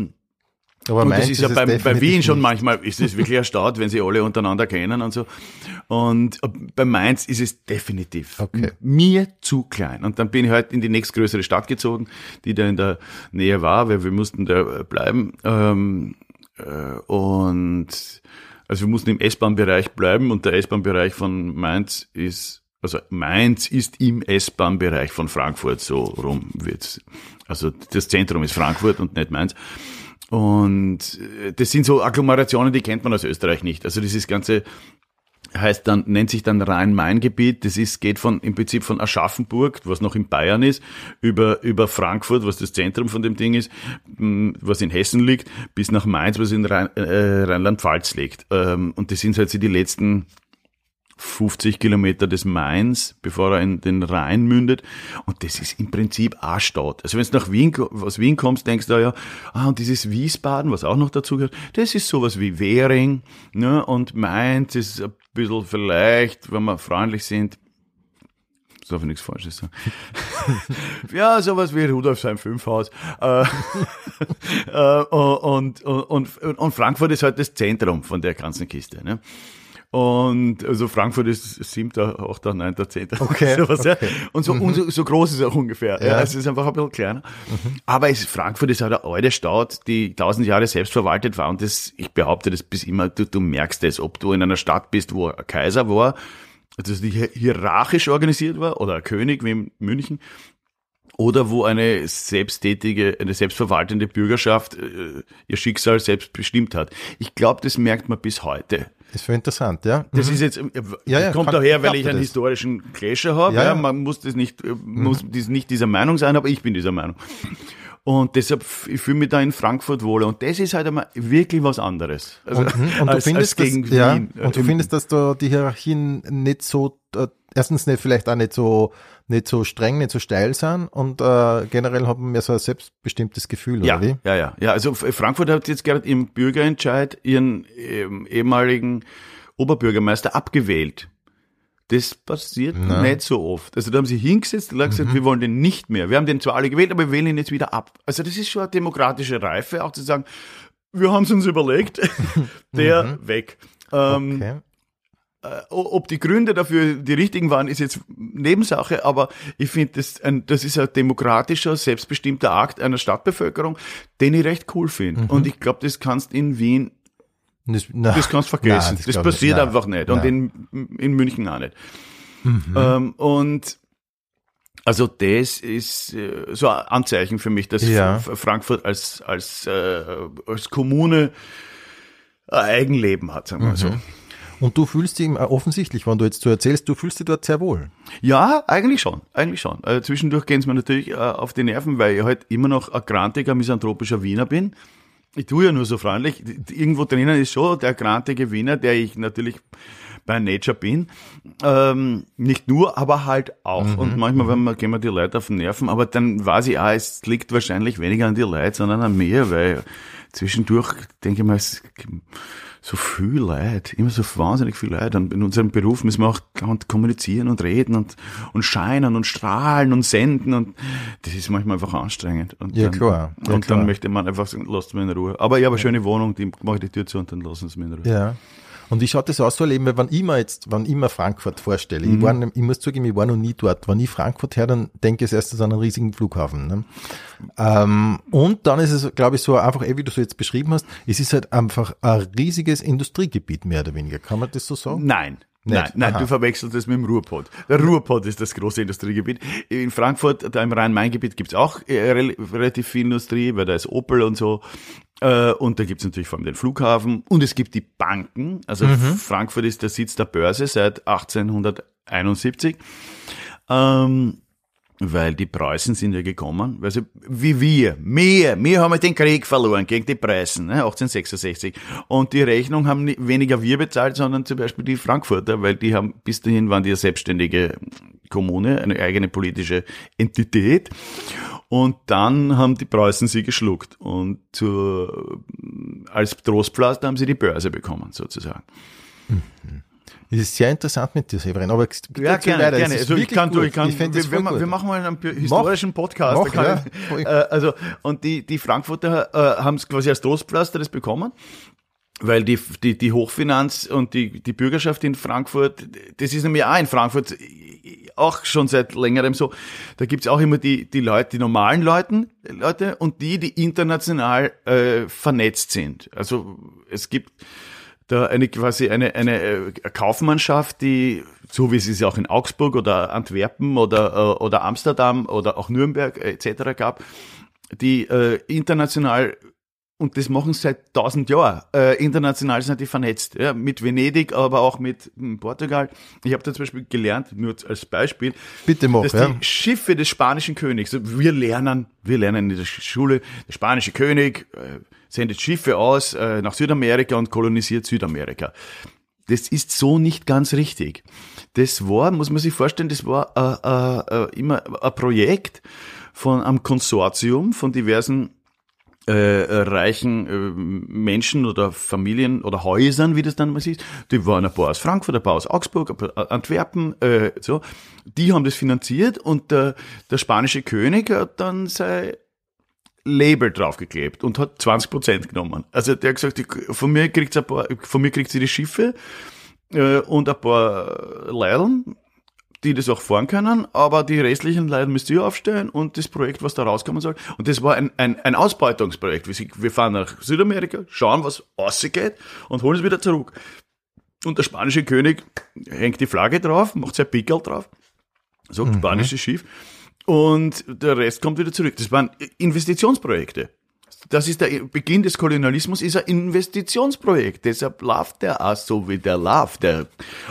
Aber und das ist ja bei, bei Wien schon nicht. manchmal, ist es wirklich erstaunt, wenn sie alle untereinander kennen und so. Und äh, bei Mainz ist es definitiv Okay. mir zu klein. Und dann bin ich halt in die nächstgrößere Stadt gezogen, die da in der Nähe war, weil wir mussten da äh, bleiben. Ähm, äh, und also wir mussten im S-Bahn-Bereich bleiben und der S-Bahn-Bereich von Mainz ist, also Mainz ist im S-Bahn-Bereich von Frankfurt, so rum wird's. Also das Zentrum ist Frankfurt und nicht Mainz. Und äh, das sind so Agglomerationen, die kennt man aus Österreich nicht. Also dieses ganze heißt dann, nennt sich dann Rhein-Main-Gebiet. Das ist, geht von, im Prinzip von Aschaffenburg, was noch in Bayern ist, über, über Frankfurt, was das Zentrum von dem Ding ist, was in Hessen liegt, bis nach Mainz, was in Rhein, äh, Rheinland-Pfalz liegt. Ähm, und das sind halt so die letzten 50 Kilometer des Mains, bevor er in den Rhein mündet. Und das ist im Prinzip auch Stadt. Also wenn du nach Wien, aus Wien kommst, denkst du ja, ah, und dieses Wiesbaden, was auch noch dazu gehört, das ist sowas wie Währing, ne, und Mainz ist ein bisschen vielleicht, wenn wir freundlich sind, darf ich nichts Falsches sagen. ja, sowas wie Rudolfsheim 5 Haus. Äh, äh, und, und, und, und Frankfurt ist halt das Zentrum von der ganzen Kiste. Ne? Und also Frankfurt ist siebter, achter, neunter, zehnter. Okay, Sowas, ja. okay. Und so, und so, so groß ist es auch ungefähr. Ja. Ja. es ist einfach ein bisschen kleiner. Aber es, Frankfurt ist halt eine alte Stadt, die tausend Jahre selbst verwaltet war. Und das, ich behaupte das bis immer, du, du merkst es, ob du in einer Stadt bist, wo ein Kaiser war, also die hier- hierarchisch organisiert war, oder ein König wie in München, oder wo eine selbsttätige, eine selbstverwaltende Bürgerschaft äh, ihr Schicksal selbst bestimmt hat. Ich glaube, das merkt man bis heute. Ist voll interessant, ja. Das ist jetzt, äh, Ja, ja, kommt kann- daher, weil ich einen das. historischen Clasher habe. Ja, Ja. Man muss das nicht, äh, muss dies nicht dieser Meinung sein, aber ich bin dieser Meinung. Und deshalb, ich fühle mich da in Frankfurt wohler. Und das ist halt einmal wirklich was anderes. Also, Und, mhm, und du als, findest, als gegen dass, ja, Wien. und du Äh, findest, dass da die Hierarchien nicht so, erstens nicht vielleicht auch nicht so, nicht so streng, nicht so steil sind und äh, generell haben wir so ein selbstbestimmtes Gefühl, Ja, oder wie? ja, ja, ja. Also Frankfurt hat jetzt gerade im Bürgerentscheid ihren ähm, ehemaligen Oberbürgermeister abgewählt. Das passiert Na. nicht so oft. Also da haben sie hingesetzt und gesagt, wir wollen den nicht mehr. Wir haben den zwar alle gewählt, aber wir wählen ihn jetzt wieder ab. Also das ist schon eine demokratische Reife, auch zu sagen, wir haben es uns überlegt, der weg. Ähm, Okay. O- Ob die Gründe dafür die richtigen waren, ist jetzt Nebensache, aber ich finde, das, ein, das ist ein demokratischer, selbstbestimmter Akt einer Stadtbevölkerung, den ich recht cool finde. Mhm. Und ich glaube, das kannst in Wien, Das, na, das kannst vergessen. Nein, das ich passiert nicht. einfach nicht. Und in, in München auch nicht. Mhm. Ähm, und also das ist äh, so ein Anzeichen für mich, dass Ja. Frankfurt als, als, äh, als Kommune ein Eigenleben hat, sagen wir mal so. Und du fühlst dich äh, offensichtlich, wenn du jetzt so erzählst, du fühlst dich dort sehr wohl. Ja, eigentlich schon, eigentlich schon. Also zwischendurch gehen es mir natürlich äh, auf die Nerven, weil ich halt immer noch ein grantiger, misanthropischer Wiener bin. Ich tue ja nur so freundlich. Irgendwo drinnen ist schon der grantige Wiener, der ich natürlich bei Nature bin. Ähm, nicht nur, aber halt auch. Und manchmal wenn man, gehen mir die Leute auf den Nerven, aber dann weiß ich auch, es liegt wahrscheinlich weniger an die Leute, sondern an mir, weil zwischendurch denke ich mal, es so viel Leid, immer so wahnsinnig viel Leid. Und in unserem Beruf müssen wir auch kommunizieren und reden und, und scheinen und strahlen und senden und das ist manchmal einfach anstrengend. Und Ja, dann, klar. Ja, und klar. dann möchte man einfach sagen, lasst mich in Ruhe. Aber ich habe eine schöne Wohnung, die mache ich die Tür zu und dann lassen sie mich in Ruhe. Ja. Und wie schaut das aus so ein Leben, weil wenn ich mir jetzt, wenn ich mir Frankfurt vorstelle, Mhm. ich, war, ich muss zugeben, ich war noch nie dort. Wenn ich Frankfurt her, dann denke ich erstes an einen riesigen Flughafen. Ne? Ähm, und dann ist es, glaube ich, so einfach, eh, wie du so jetzt beschrieben hast, es ist halt einfach ein riesiges Industriegebiet, mehr oder weniger. Kann man das so sagen? Nein. Nicht? Nein, nein, Aha. du verwechselst das mit dem Ruhrpott. Der Ruhrpott ist das große Industriegebiet. In Frankfurt, da im Rhein-Main-Gebiet gibt's auch äh, rel relativ viel Industrie, weil da ist Opel und so. Äh, Und da gibt's natürlich vor allem den Flughafen und es gibt die Banken. Also Mhm. Frankfurt ist der Sitz der Börse seit 1871. Ähm, weil die Preußen sind ja gekommen, weil sie, wie wir, mehr, wir haben ja den Krieg verloren gegen die Preußen, ne, 1866. Und die Rechnung haben ni- weniger wir bezahlt, sondern zum Beispiel die Frankfurter, weil die haben, bis dahin waren die eine selbstständige Kommune, eine eigene politische Entität. Und dann haben die Preußen sie geschluckt. Und zur, als Trostpflaster haben sie die Börse bekommen, sozusagen. Es ist sehr interessant mit dir, Severin. Aber Ja, gerne, weiter. Es gerne. Also ich kann, du, ich kann, das wir, wir, wir machen mal einen historischen Podcast. Mach, ja. ich, äh, also, und die, die Frankfurter äh, haben es quasi als Trostpflaster das bekommen. Weil die, die, die Hochfinanz und die, die Bürgerschaft in Frankfurt, das ist nämlich auch in Frankfurt auch schon seit längerem so. Da gibt's auch immer die, die Leute, die normalen Leuten, Leute und die, die international äh, vernetzt sind. Also es gibt da eine quasi eine, eine äh, Kaufmannschaft, die, so wie es es auch in Augsburg oder Antwerpen oder, äh, oder Amsterdam oder auch Nürnberg etc. gab, die äh, international und das machen sie seit tausend Jahren. Äh, international sind die vernetzt. Ja, mit Venedig, aber auch mit hm, Portugal. Ich habe da zum Beispiel gelernt, nur als Beispiel, Bitte mach, dass ja. die Schiffe des spanischen Königs, wir lernen, wir lernen in der Schule, der spanische König äh, sendet Schiffe aus äh, nach Südamerika und kolonisiert Südamerika. Das ist so nicht ganz richtig. Das war, muss man sich vorstellen, das war äh, äh, äh, immer ein Projekt von einem Konsortium von diversen äh, reichen äh, Menschen oder Familien oder Häusern, wie das dann mal ist. Die waren ein paar aus Frankfurt, ein paar aus Augsburg, ein paar Antwerpen, äh, so. Die haben das finanziert und der, der spanische König hat dann sein Label draufgeklebt und hat 20 Prozent genommen. Also der hat gesagt, von mir kriegt ein paar, von mir kriegt sie die Schiffe äh, und ein paar Leideln, die das auch fahren können, aber die restlichen Leute müsst ihr aufstellen und das Projekt, was da rauskommen soll. Und das war ein, ein, ein Ausbeutungsprojekt. Wir, fahren nach Südamerika, schauen, was ausgeht und holen es wieder zurück. Und der spanische König hängt die Flagge drauf, macht sein Pickel drauf, so spanisches Schiff, und der Rest kommt wieder zurück. Das waren Investitionsprojekte. Das ist der Beginn des Kolonialismus, ist ein Investitionsprojekt. Deshalb läuft der auch so, wie der läuft.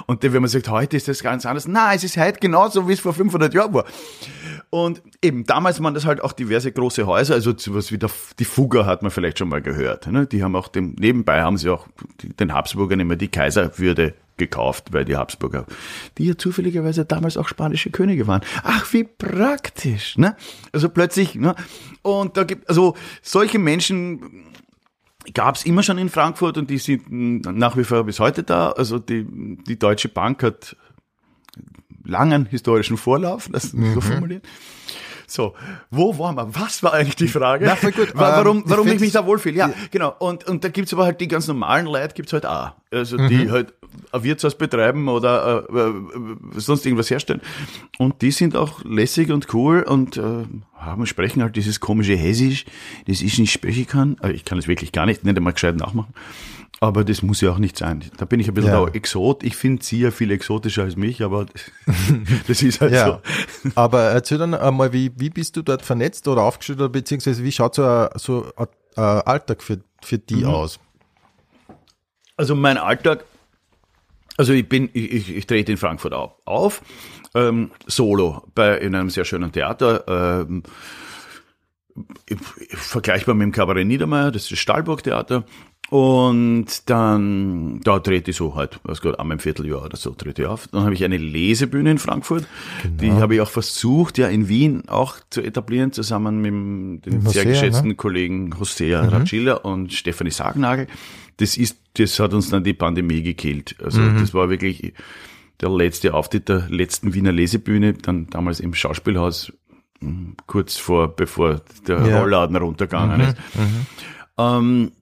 Und wenn man sagt, heute ist das ganz anders. Nein, es ist heute genauso, wie es vor 500 Jahren war. Und eben, damals waren das halt auch diverse große Häuser, also sowas wie der, die Fugger hat man vielleicht schon mal gehört. Ne? Die haben auch dem, nebenbei haben sie auch den Habsburgern immer die Kaiserwürde gekauft, weil die Habsburger, die ja zufälligerweise damals auch spanische Könige waren. Ach, wie praktisch, ne? Also plötzlich, ne? Und da gibt, also solche Menschen gab es immer schon in Frankfurt und die sind nach wie vor bis heute da. Also die, die Deutsche Bank hat langen historischen Vorlauf, lass uns so formulieren. So, wo waren wir? Was war eigentlich die Frage? Na, voll gut. Wa- Warum, Ähm, ich warum ich, find's- mich da wohlfühle? Ja, genau. Und, und da gibt's aber halt die ganz normalen Leute, gibt's halt auch. Also die halt ein Wirtshaus betreiben oder äh, äh, sonst irgendwas herstellen. Und die sind auch lässig und cool und äh, haben sprechen halt dieses komische Hessisch, das ich nicht sprechen kann. Äh, Ich kann es wirklich gar nicht, nicht einmal gescheit nachmachen. Aber das muss ja auch nicht sein. Da bin ich ein bisschen Ja. Exot. Ich finde sie ja viel exotischer als mich, aber das ist halt Ja, so. aber erzähl dann einmal, wie, wie bist du dort vernetzt oder aufgestellt oder beziehungsweise wie schaut so ein, so ein Alltag für, für die Mhm. aus? Also mein Alltag, also ich bin, ich, ich, ich trete in Frankfurt auf, auf ähm, solo bei in einem sehr schönen Theater, ähm, vergleichbar mit dem Kabarett Niedermeyer, das ist das Stahlburg Theater. Und dann, da trete ich so halt, was gut, einmal im Vierteljahr oder so trete ich auf. Dann habe ich eine Lesebühne in Frankfurt. Die habe ich auch versucht, ja in Wien auch zu etablieren, zusammen mit dem, Mit sehr Hosea, geschätzten ne? Kollegen Hosea Racilla und Stefanie Sagnagel. Das ist, das hat uns dann die Pandemie gekillt. Also das war wirklich der letzte Auftritt der letzten Wiener Lesebühne, dann damals im Schauspielhaus, mh, kurz vor, bevor der Ja. Rollladen runtergegangen ist. Ähm,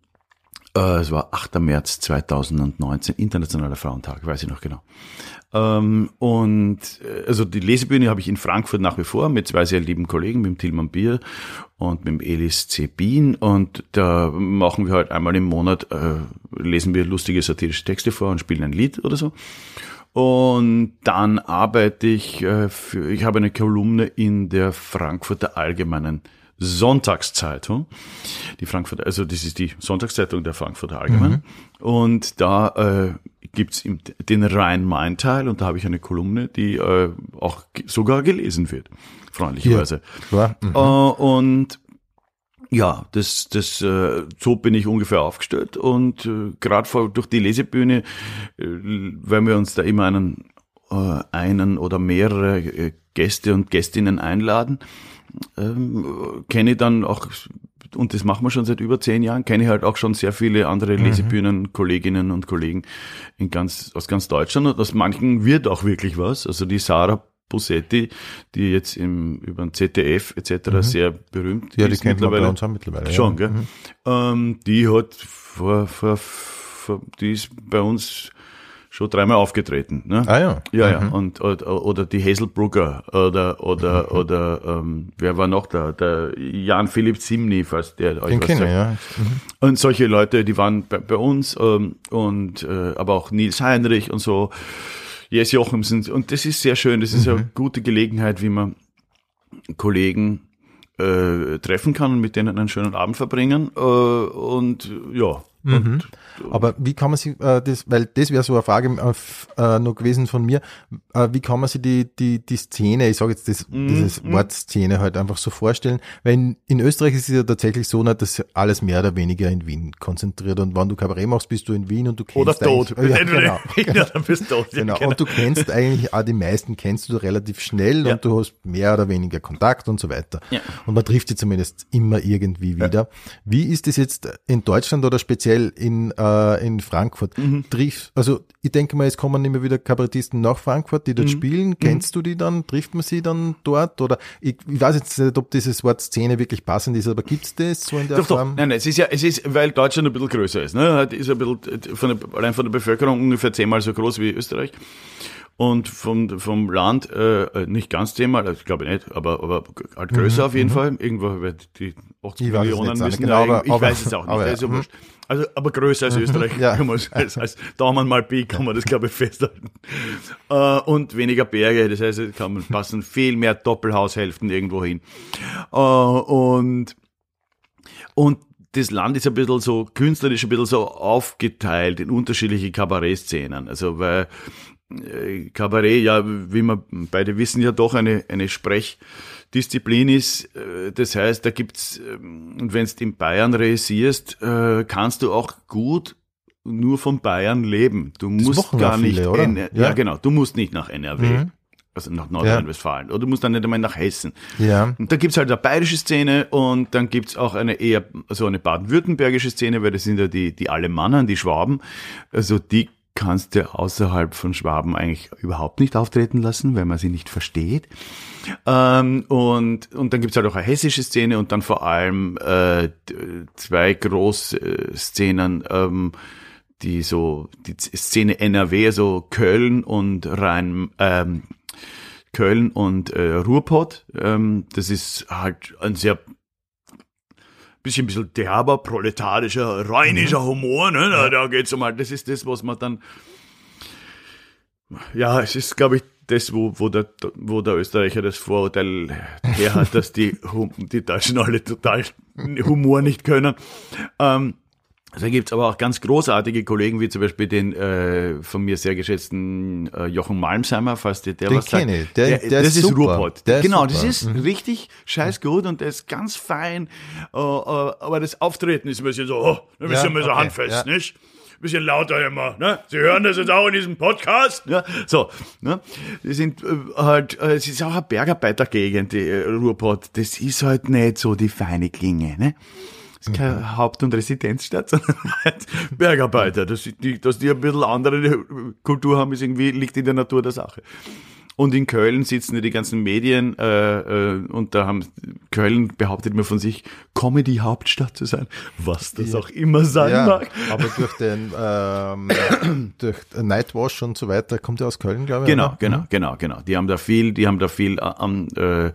äh, es war 8. März 2019, Internationaler Frauentag, weiß ich noch genau. Ähm, und äh, also die Lesebühne habe ich in Frankfurt nach wie vor mit zwei sehr lieben Kollegen, mit dem Tilman Bier und mit dem Elis. Bien. Und da machen wir halt einmal im Monat, äh, lesen wir lustige satirische Texte vor und spielen ein Lied oder so. Und dann arbeite ich äh, für, ich habe eine Kolumne in der Frankfurter Allgemeinen Sonntagszeitung. Die Frankfurter, also das ist die Sonntagszeitung der Frankfurter Allgemeinen. Und da äh, gibt's den Rhein-Main-Teil und da habe ich eine Kolumne, die äh, auch sogar gelesen wird, freundlicherweise. Klar. Mhm. Äh, und ja, das, das, äh, so bin ich ungefähr aufgestellt und äh, gerade vor durch die Lesebühne, äh, wenn wir uns da immer einen, äh, einen oder mehrere äh, Gäste und Gästinnen einladen, ähm, kenne ich dann auch und das machen wir schon seit über zehn Jahren, kenne ich halt auch schon sehr viele andere Lesebühnen, Kolleginnen und Kollegen in ganz, aus ganz Deutschland und aus manchen wird auch wirklich was. Also die Sarah Bosetti, die jetzt im, über den ZDF etc. sehr berühmt Ja, die ist kennt man bei mittlerweile. uns auch mittlerweile. Schon, ja. gell? Ähm, die hat vor, vor, vor, die ist bei uns schon dreimal aufgetreten. Ne? Ah ja. Ja, ja. Und, oder, oder die Hazel Brugger oder, oder, Mhm. oder, ähm, wer war noch da? Der Jan Philipp Zimny, falls der euch Den was kenne ja. Und solche Leute, die waren bei, bei uns, ähm, und, äh, aber auch Nils Heinrich und so, Jess Jochimsen. Und das ist sehr schön. Das ist Mhm. eine gute Gelegenheit, wie man Kollegen äh, treffen kann und mit denen einen schönen Abend verbringen. Äh, und ja. Und, Aber wie kann man sich äh, das, weil das wäre so eine Frage äh, äh, noch gewesen von mir, äh, wie kann man sich die, die, die Szene, ich sage jetzt das, dieses Wort Szene halt einfach so vorstellen, weil in, in Österreich ist es ja tatsächlich so, nicht, dass alles mehr oder weniger in Wien konzentriert und wenn du Kabarett machst, bist du in Wien und du kennst oder tot. Ja, genau, Wien oder bist tot. Ja, Genau. Und du kennst eigentlich auch die meisten kennst du relativ schnell Ja. und du hast mehr oder weniger Kontakt und so weiter. Ja. Und man trifft sie zumindest immer irgendwie wieder. Wie ist es jetzt in Deutschland oder speziell in, äh, in Frankfurt? Mhm. Triff, also ich denke mal, es kommen immer wieder Kabarettisten nach Frankfurt, Mhm. die dort spielen. Kennst du die dann? Trifft man sie dann dort? Oder ich, ich weiß jetzt nicht, ob dieses Wort Szene wirklich passend ist, aber gibt's das so in der Doch, doch. Form? Nein, nein, es ist ja, es ist, weil Deutschland ein bisschen größer ist, ne, hat- ist ein bisschen, von der, allein von der Bevölkerung ungefähr zehnmal so groß wie Österreich. Und vom, vom Land, äh, nicht ganz also ich glaube nicht, aber, aber halt größer auf jeden Fall. Irgendwo die 80 Mhm, Ich weiß es Millionen müssen genau, ja aber- ich aber- weiß es auch nicht, aber ja, also, mhm. wurscht. also, aber größer als Österreich, Ja. kann man als, als Daumen mal Pi kann man das, glaube ich, festhalten. Äh, und weniger Berge, das heißt, es kann man passen viel mehr Doppelhaushälften irgendwo hin. Äh, und, und das Land ist ein bisschen so künstlerisch ein bisschen so aufgeteilt in unterschiedliche Kabarettszenen. Also weil äh, Kabarett, ja, wie wir beide wissen, ja doch eine, eine Sprechdisziplin ist. Äh, Das heißt, da gibt's, ähm, und wenn du in Bayern realisierst, äh, kannst du auch gut nur von Bayern leben. Du musst machen gar nicht, viele, ja. Ja. genau, du musst nicht nach NRW, Mhm. also nach Nordrhein-Westfalen, oder du musst dann nicht einmal nach Hessen. Ja. Und da gibt's halt eine bayerische Szene und dann gibt's auch eine eher, so eine baden-württembergische Szene, weil das sind ja die, die Alemannen, die Schwaben. Also die kannst du außerhalb von Schwaben eigentlich überhaupt nicht auftreten lassen, weil man sie nicht versteht. Ähm, und, und dann gibt's halt auch eine hessische Szene und dann vor allem äh, zwei Großszenen, ähm, die so, die Szene NRW, also Köln und Rhein, ähm, Köln und äh, Ruhrpott. Ähm, das ist halt ein sehr bisschen, bisschen derber, proletarischer, rheinischer Humor. Ne? Da, da geht's um halt, das ist das, was man dann, ja, es ist, glaube ich, das, wo, wo, der, wo der Österreicher das Vorurteil her hat, dass die, die Deutschen alle total Humor nicht können. Ähm, da gibt's aber auch ganz großartige Kollegen, wie zum Beispiel den äh, von mir sehr geschätzten äh, Jochen Malmsheimer, falls dir der Den was sagt. ich. Der- der das ist ist. Ruhrpott. Der ist genau, super. das ist richtig scheiß gut und der ist ganz fein. Äh, äh, aber das Auftreten ist ein bisschen so, oh, ein bisschen Ja, so okay, handfest, ja. nicht? Ein bisschen lauter immer, ne? Sie hören das jetzt auch in diesem Podcast, ja? So, ne? Die sind äh, halt, äh, es ist auch eine Bergarbeitergegend, die äh, Ruhrpott. Das ist halt nicht so die feine Klinge, ne? Ist keine Haupt- und Residenzstadt, sondern halt Bergarbeiter. Dass die, dass die ein bisschen andere Kultur haben, ist irgendwie, liegt in der Natur der Sache. Und in Köln sitzen ja die ganzen Medien äh, äh, und da haben Köln behauptet mir von sich, Comedy-Hauptstadt zu sein, was das auch immer sein Ja, mag. aber durch den ähm, durch Nightwash und so weiter kommt er aus Köln, glaube ich. Genau, oder? genau, genau, genau. Die haben da viel, die haben da viel äh, am äh,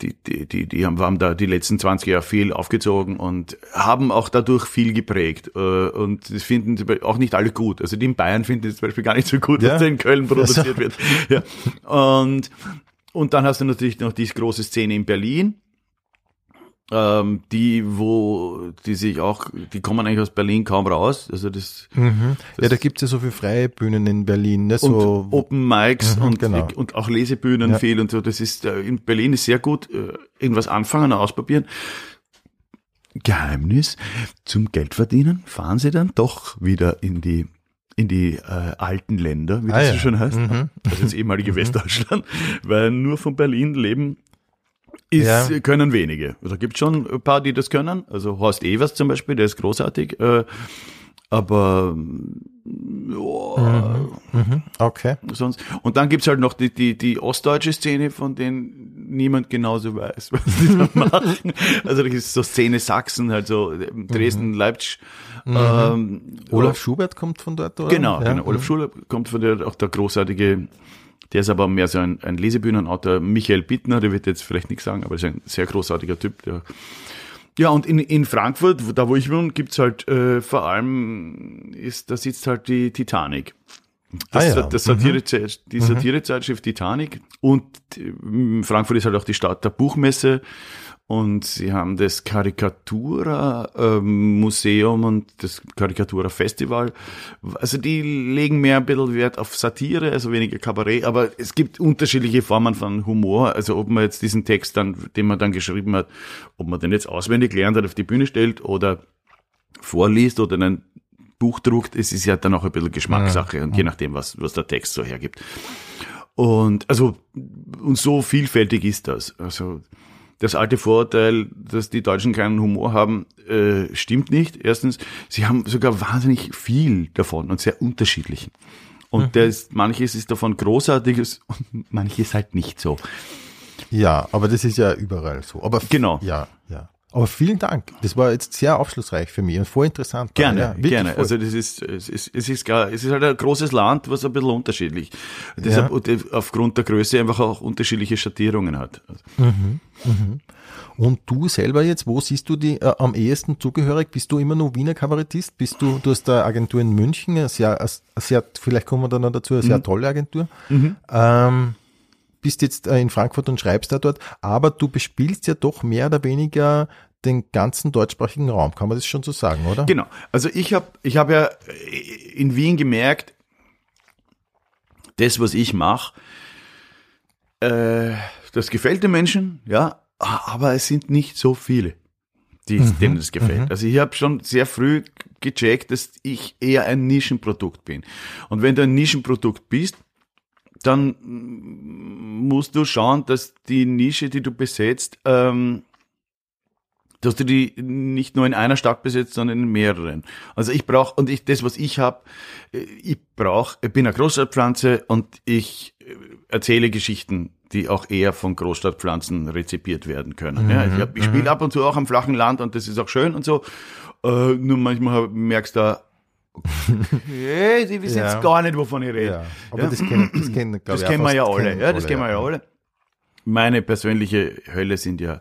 die, die, die, die haben, haben da die letzten 20 Jahre viel aufgezogen und haben auch dadurch viel geprägt. Äh, Und das finden auch nicht alle gut. Also die in Bayern finden es zum Beispiel gar nicht so gut, Ja. was da in Köln produziert wird. Ja. Und, und dann hast du natürlich noch die große Szene in Berlin. Ähm, die, wo, die sich auch, die kommen eigentlich aus Berlin kaum raus. Also das, Mhm. Ja, da gibt's ja so viele freie Bühnen in Berlin, ne? und So, Open Mics Mhm, und, genau. und auch Lesebühnen Ja. viel und so. Das ist äh, in Berlin ist sehr gut, äh, irgendwas anfangen, ausprobieren. Geheimnis zum Geld verdienen fahren sie dann doch wieder in die in die äh, alten Länder, wie Ah, das so ja. schön heißt. Mhm. Das ist ehemalige Westdeutschland, weil nur von Berlin leben Ist, Ja. Können wenige. Da gibt schon ein paar, die das können. Also Horst Evers zum Beispiel, der ist großartig. Äh, aber ja, Mhm. Okay. sonst. Und dann gibt's halt noch die, die, die ostdeutsche Szene, von denen niemand genauso weiß, was die da machen. Also das ist so Szene Sachsen, halt so ähm, Dresden, Leipzig. Ähm, Olaf Schubert kommt von dort, oder? Genau, Ja. genau. Olaf Schuler kommt von der, auch der großartige, der ist aber mehr so ein, ein Lesebühnenautor, Michael Bittner, der wird jetzt vielleicht nichts sagen, aber ist ein sehr großartiger Typ. Der, ja, und in, in Frankfurt, da wo ich wohne, gibt's halt äh, vor allem, ist, da sitzt halt die Titanic. Das, Ah ja. das Satire, die Satirezeitschrift Titanic. Und äh, Frankfurt ist halt auch die Stadt der Buchmesse. Und sie haben das Karikatura-Museum und das Karikatura-Festival. Also die legen mehr ein bisschen Wert auf Satire, also weniger Kabarett. Aber es gibt unterschiedliche Formen von Humor. Also ob man jetzt diesen Text dann, den man dann geschrieben hat, ob man den jetzt auswendig lernt und auf die Bühne stellt oder vorliest oder in ein Buch druckt, es ist ja dann auch ein bisschen Geschmackssache und je nachdem, was, was der Text so hergibt. Und also, und so vielfältig ist das. Also, das alte Vorurteil, dass die Deutschen keinen Humor haben, äh, stimmt nicht. Erstens, sie haben sogar wahnsinnig viel davon und sehr unterschiedlichen. Und der ist, manches ist davon großartiges und manches halt nicht so. Ja, aber das ist ja überall so. Aber Genau. Ja, ja. Aber vielen Dank. Das war jetzt sehr aufschlussreich für mich und voll interessant. Gerne, ja, gerne. voll. Also das ist, es ist, es ist gar, es ist halt ein großes Land, was ein bisschen unterschiedlich. Deshalb und aufgrund der Größe einfach auch unterschiedliche Schattierungen hat. Und du selber jetzt, wo siehst du die äh, am ehesten zugehörig? Bist du immer nur Wiener Kabarettist? Bist du, du hast eine Agentur in München, eine sehr, eine sehr vielleicht kommen wir dann noch dazu, eine sehr tolle Agentur. Ähm, bist jetzt äh, in Frankfurt und schreibst da dort, aber du bespielst ja doch mehr oder weniger den ganzen deutschsprachigen Raum, kann man das schon so sagen, oder? Genau. Also ich habe ich hab ja in Wien gemerkt, das, was ich mache, äh, das gefällt den Menschen, ja, aber es sind nicht so viele, die, denen es gefällt. Also ich habe schon sehr früh gecheckt, dass ich eher ein Nischenprodukt bin. Und wenn du ein Nischenprodukt bist, dann musst du schauen, dass die Nische, die du besetzt, ähm, dass du die nicht nur in einer Stadt besetzt, sondern in mehreren. Also ich brauche und ich das, was ich habe, ich brauche, ich bin eine Großstadtpflanze und ich äh, erzähle Geschichten, die auch eher von Großstadtpflanzen rezipiert werden können. Ja, ich hab- ich spiele ab und zu auch am flachen Land und das ist auch schön und so. Äh, nur manchmal merkst du, hey, die wissen Ja. jetzt gar nicht, wovon ich rede. Ja, aber Ja. das kennen, das kennen, Das ich, kennen wir ja alle. Ja, das kennen wir ja alle. Meine persönliche Hölle sind ja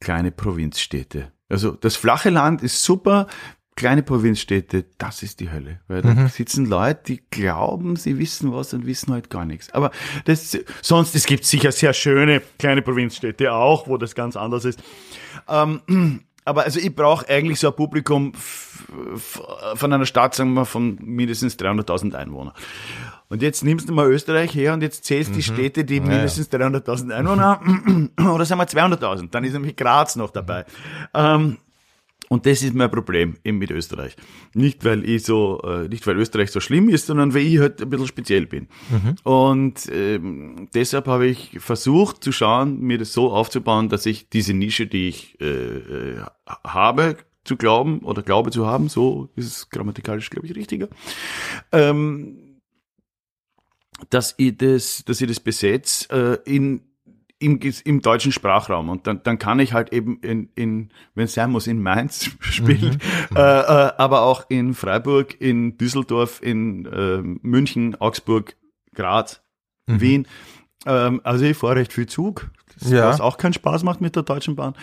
kleine Provinzstädte. Also das flache Land ist super, kleine Provinzstädte, das ist die Hölle. Weil da sitzen Leute, die glauben, sie wissen was und wissen halt gar nichts. Aber das, sonst, es gibt sicher sehr schöne kleine Provinzstädte auch, wo das ganz anders ist. Ähm, aber also ich brauche eigentlich so ein Publikum von einer Stadt, sagen wir, von mindestens 300.000 Einwohnern. Und jetzt nimmst du mal Österreich her und jetzt zählst die Städte, die mindestens 300.000 Einwohner haben. Oder sagen wir 200.000. Dann ist nämlich Graz noch dabei. Ähm, und das ist mein Problem eben mit Österreich. Nicht, weil ich so, äh, nicht weil Österreich so schlimm ist, sondern weil ich halt ein bisschen speziell bin. Und ähm, deshalb habe ich versucht zu schauen, mir das so aufzubauen, dass ich diese Nische, die ich äh, äh, habe, zu glauben oder glaube zu haben, so ist es grammatikalisch, glaube ich, richtiger, ähm, dass ich das, dass ich das besetze äh, in im, im deutschen Sprachraum und dann, dann kann ich halt eben in, in wenn es sein muss, in Mainz spielen, äh, äh, aber auch in Freiburg, in Düsseldorf, in äh, München, Augsburg, Graz, Wien. Ähm, also ich fahre recht viel Zug, das, Ja. was auch keinen Spaß macht mit der Deutschen Bahn.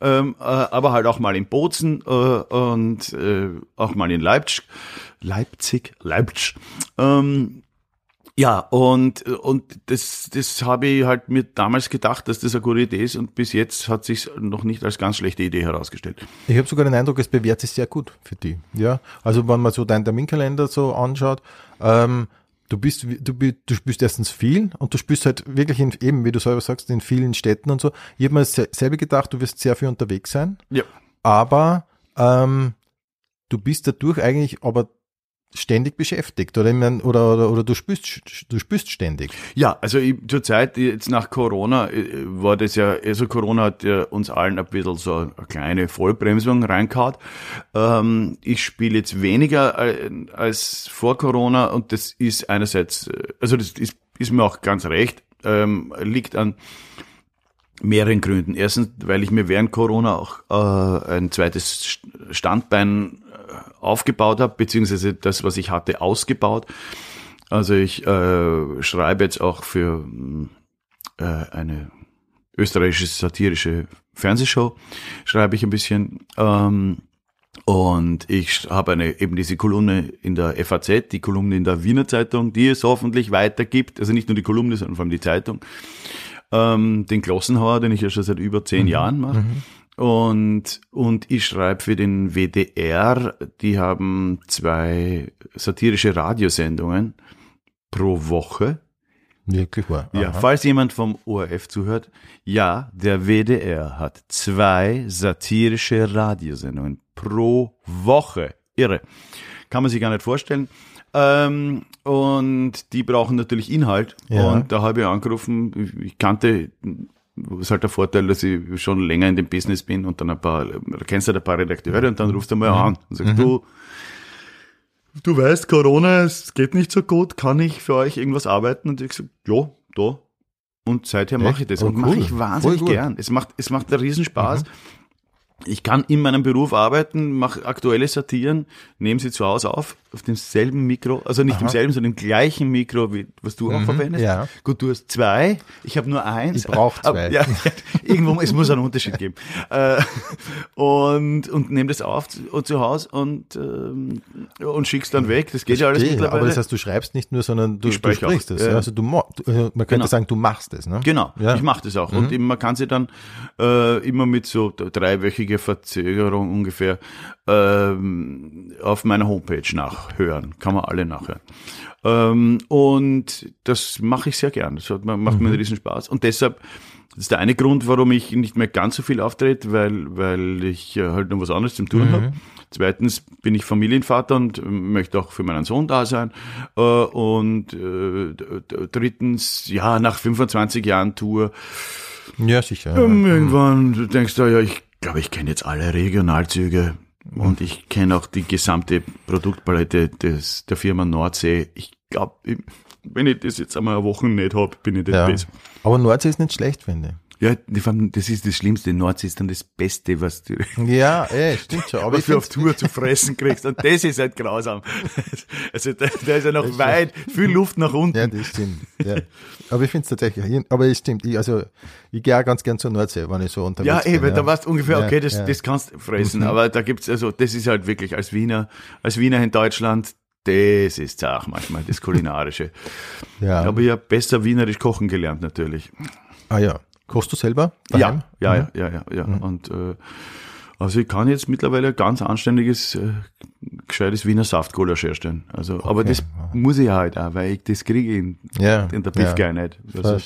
Ähm, äh, aber halt auch mal in Bozen äh, und äh, auch mal in Leipzig, Leipzig, Leipzig. Ähm, ja, und, und das, das habe ich halt mir damals gedacht, dass das eine gute Idee ist und bis jetzt hat sich noch nicht als ganz schlechte Idee herausgestellt. Ich habe sogar den Eindruck, es bewährt sich sehr gut für die. Ja, also wenn man so deinen Terminkalender so anschaut, ähm, du bist, du, du spürst erstens viel und du spürst halt wirklich in, eben, wie du selber sagst, in vielen Städten und so. Ich habe mir se- selber gedacht, du wirst sehr viel unterwegs sein, Ja. aber ähm, du bist dadurch eigentlich aber ständig beschäftigt oder, ich mein, oder, oder, oder du spürst, du spürst ständig. Ja, also ich, zur Zeit, jetzt nach Corona, äh, war das ja, also Corona hat ja uns allen ein bisschen so eine kleine Vollbremsung reingehauen. Ähm, ich spiele jetzt weniger äh, als vor Corona und das ist einerseits, äh, also das ist, ist mir auch ganz recht, ähm, liegt an mehreren Gründen. Erstens, weil ich mir während Corona auch äh, ein zweites Standbein aufgebaut habe, beziehungsweise das, was ich hatte, ausgebaut. Also ich äh, schreibe jetzt auch für äh, eine österreichische satirische Fernsehshow, schreibe ich ein bisschen. Ähm, und ich habe eine, eben diese Kolumne in der FAZ, die Kolumne in der Wiener Zeitung, die es hoffentlich weitergibt. Also nicht nur die Kolumne, sondern vor allem die Zeitung. Ähm, den Glossenhauer, den ich ja schon seit über zehn mhm. Jahren mache. Mhm. Und, und ich schreibe für den WDR, die haben zwei satirische Radiosendungen pro Woche. Wirklich wahr. Ja, falls jemand vom ORF zuhört, ja, der WDR hat zwei satirische Radiosendungen pro Woche. Irre. Kann man sich gar nicht vorstellen. Ähm, und die brauchen natürlich Inhalt. Ja. Und da habe ich angerufen, ich kannte ist halt der Vorteil, dass ich schon länger in dem Business bin und dann ein paar, kennst du halt ein paar Redakteure und dann rufst du mal mhm. an und sagst, mhm. du, du weißt, Corona, es geht nicht so gut, kann ich für euch irgendwas arbeiten? Und ich sag, ja, da. Und seither mache ich das oh, und cool. mache ich wahnsinnig gern. Es macht, es macht einen Riesenspaß. Mhm ich kann in meinem Beruf arbeiten, mache aktuelle Satiren, nehme sie zu Hause auf, auf demselben Mikro, also nicht Aha. demselben, sondern dem gleichen Mikro, wie, was du mhm, auch verwendest. Ja. Gut, du hast zwei, ich habe nur eins. Ich brauche zwei. Ja, irgendwo, es muss einen Unterschied geben. Äh, und und nehme das auf zu, zu Hause und, ähm, und schickst dann weg. Das geht ja alles mittlerweile. Aber das heißt, du schreibst nicht nur, sondern du, du sprichst es. Ja. Also du, also man könnte genau. sagen, du machst es. Ne? Genau, ja. ich mache das auch. Mhm. Und man kann sie dann äh, immer mit so dreiwöchigen einwöchige Verzögerung ungefähr ähm, auf meiner Homepage nachhören. Kann man alle nachhören. Ähm, und das mache ich sehr gern. Das hat, macht mhm. mir einen riesen Spaß. Und deshalb, das ist der eine Grund, warum ich nicht mehr ganz so viel auftrete, weil, weil ich äh, halt noch was anderes zum tun mhm. habe. Zweitens bin ich Familienvater und möchte auch für meinen Sohn da sein. Äh, und äh, drittens, ja, nach 25 Jahren Tour, ja, sicher. Ähm, irgendwann du denkst du, ja, ich glaube, ich kenne jetzt alle Regionalzüge und ich kenne auch die gesamte Produktpalette des, der Firma Nordsee. Ich glaube, wenn ich das jetzt einmal eine Woche nicht habe, bin ich das ja. besser. Aber Nordsee ist nicht schlecht, finde ich. Ja, das ist das Schlimmste. Nordsee ist dann das Beste, was du, ja, ey, stimmt schon. Aber was du auf Tour zu fressen kriegst. Und das ist halt grausam. Also da, da ist ja noch weit, viel Luft nach unten. Ja, das stimmt. Ja. Aber ich finde es tatsächlich, aber es stimmt. Ich, also, ich gehe auch ganz gern zur Nordsee, wenn ich so unterwegs ja, bin. Ey, ja, da weißt du ungefähr, okay, das, ja. das kannst du fressen. Mhm. Aber da gibt's also, das ist halt wirklich als Wiener, als Wiener in Deutschland, das ist auch manchmal das Kulinarische. ja. Aber ich habe besser wienerisch kochen gelernt, natürlich. Ah ja. Kochst du selber? Daheim? Ja, ja, mhm. ja, ja, ja. Mhm. Und äh, also ich kann jetzt mittlerweile ein ganz anständiges, äh, gescheites Wiener Saftgulasch herstellen. Also, okay. aber das muss ich halt auch, weil ich das kriege in, ja, in der Biffgei ja. nicht. Also.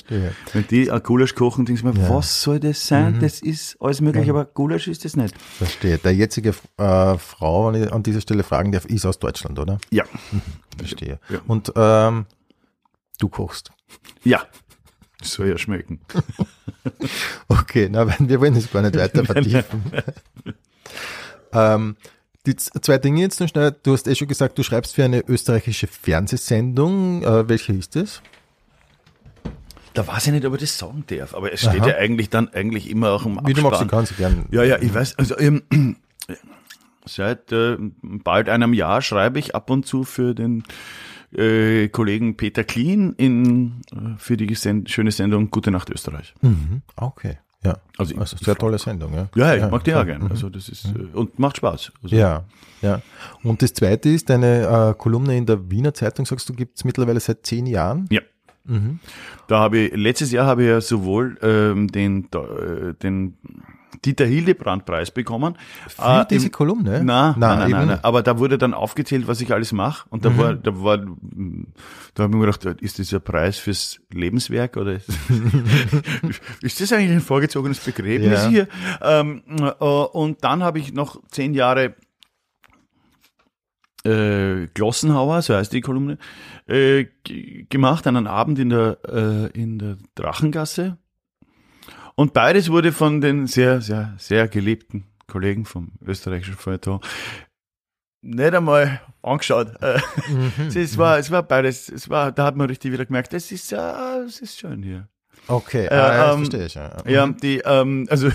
Wenn die ein Gulasch kochen, denkst du mir, ja. was soll das sein? Mhm. Das ist alles möglich, aber Gulasch ist das nicht. Verstehe. Der jetzige äh, Frau, wenn ich an dieser Stelle fragen darf, ist aus Deutschland, oder? Ja. Mhm. Verstehe. Ja. Und ähm, du kochst. Ja. Soll ja schmecken. okay, na, wir wollen das gar nicht weiter vertiefen. ähm, die zwei Dinge jetzt noch schnell. Du hast eh schon gesagt, du schreibst für eine österreichische Fernsehsendung. Äh, welche ist es? Da weiß ich nicht, ob ich das sagen darf, aber es steht Aha. ja eigentlich dann eigentlich immer auch im Abspann. Wie du magst, du kannst gerne. Ja, ja, ich weiß, also ähm, seit äh, bald einem Jahr schreibe ich ab und zu für den äh, Kollegen Peter Klien in, äh, für die Send schöne Sendung Gute Nacht Österreich. Mhm. Okay. Ja, also, also sehr tolle Sendung, ja. Ja, ich ja, mag die auch gern. Also das ist mhm. und macht Spaß. Also ja, ja. Und das zweite ist deine äh, Kolumne in der Wiener Zeitung, sagst du, gibt es mittlerweile seit zehn Jahren? Ja. Mhm. Da habe ich letztes Jahr habe ich ja sowohl ähm, den, äh, den Dieter Hildebrand-Preis bekommen. Für äh, diese im, Kolumne? Na, nein, nein, nein, nein, Aber da wurde dann aufgezählt, was ich alles mache. Und da mhm. war, da war, da habe ich mir gedacht, ist das ein Preis fürs Lebenswerk oder ist das eigentlich ein vorgezogenes Begräbnis ja. hier? Ähm, äh, und dann habe ich noch zehn Jahre äh, Glossenhauer, so heißt die Kolumne, äh, gemacht, einen Abend in der, äh, in der Drachengasse. Und beides wurde von den sehr, sehr, sehr geliebten Kollegen vom österreichischen Feuilleton nicht einmal angeschaut. Äh, es, war, es war beides, es war, da hat man richtig wieder gemerkt, es ist, ja, es ist schön hier. Okay, Äh, ah, ja, ähm, verstehe ich. Ja. Ja, die, ähm, also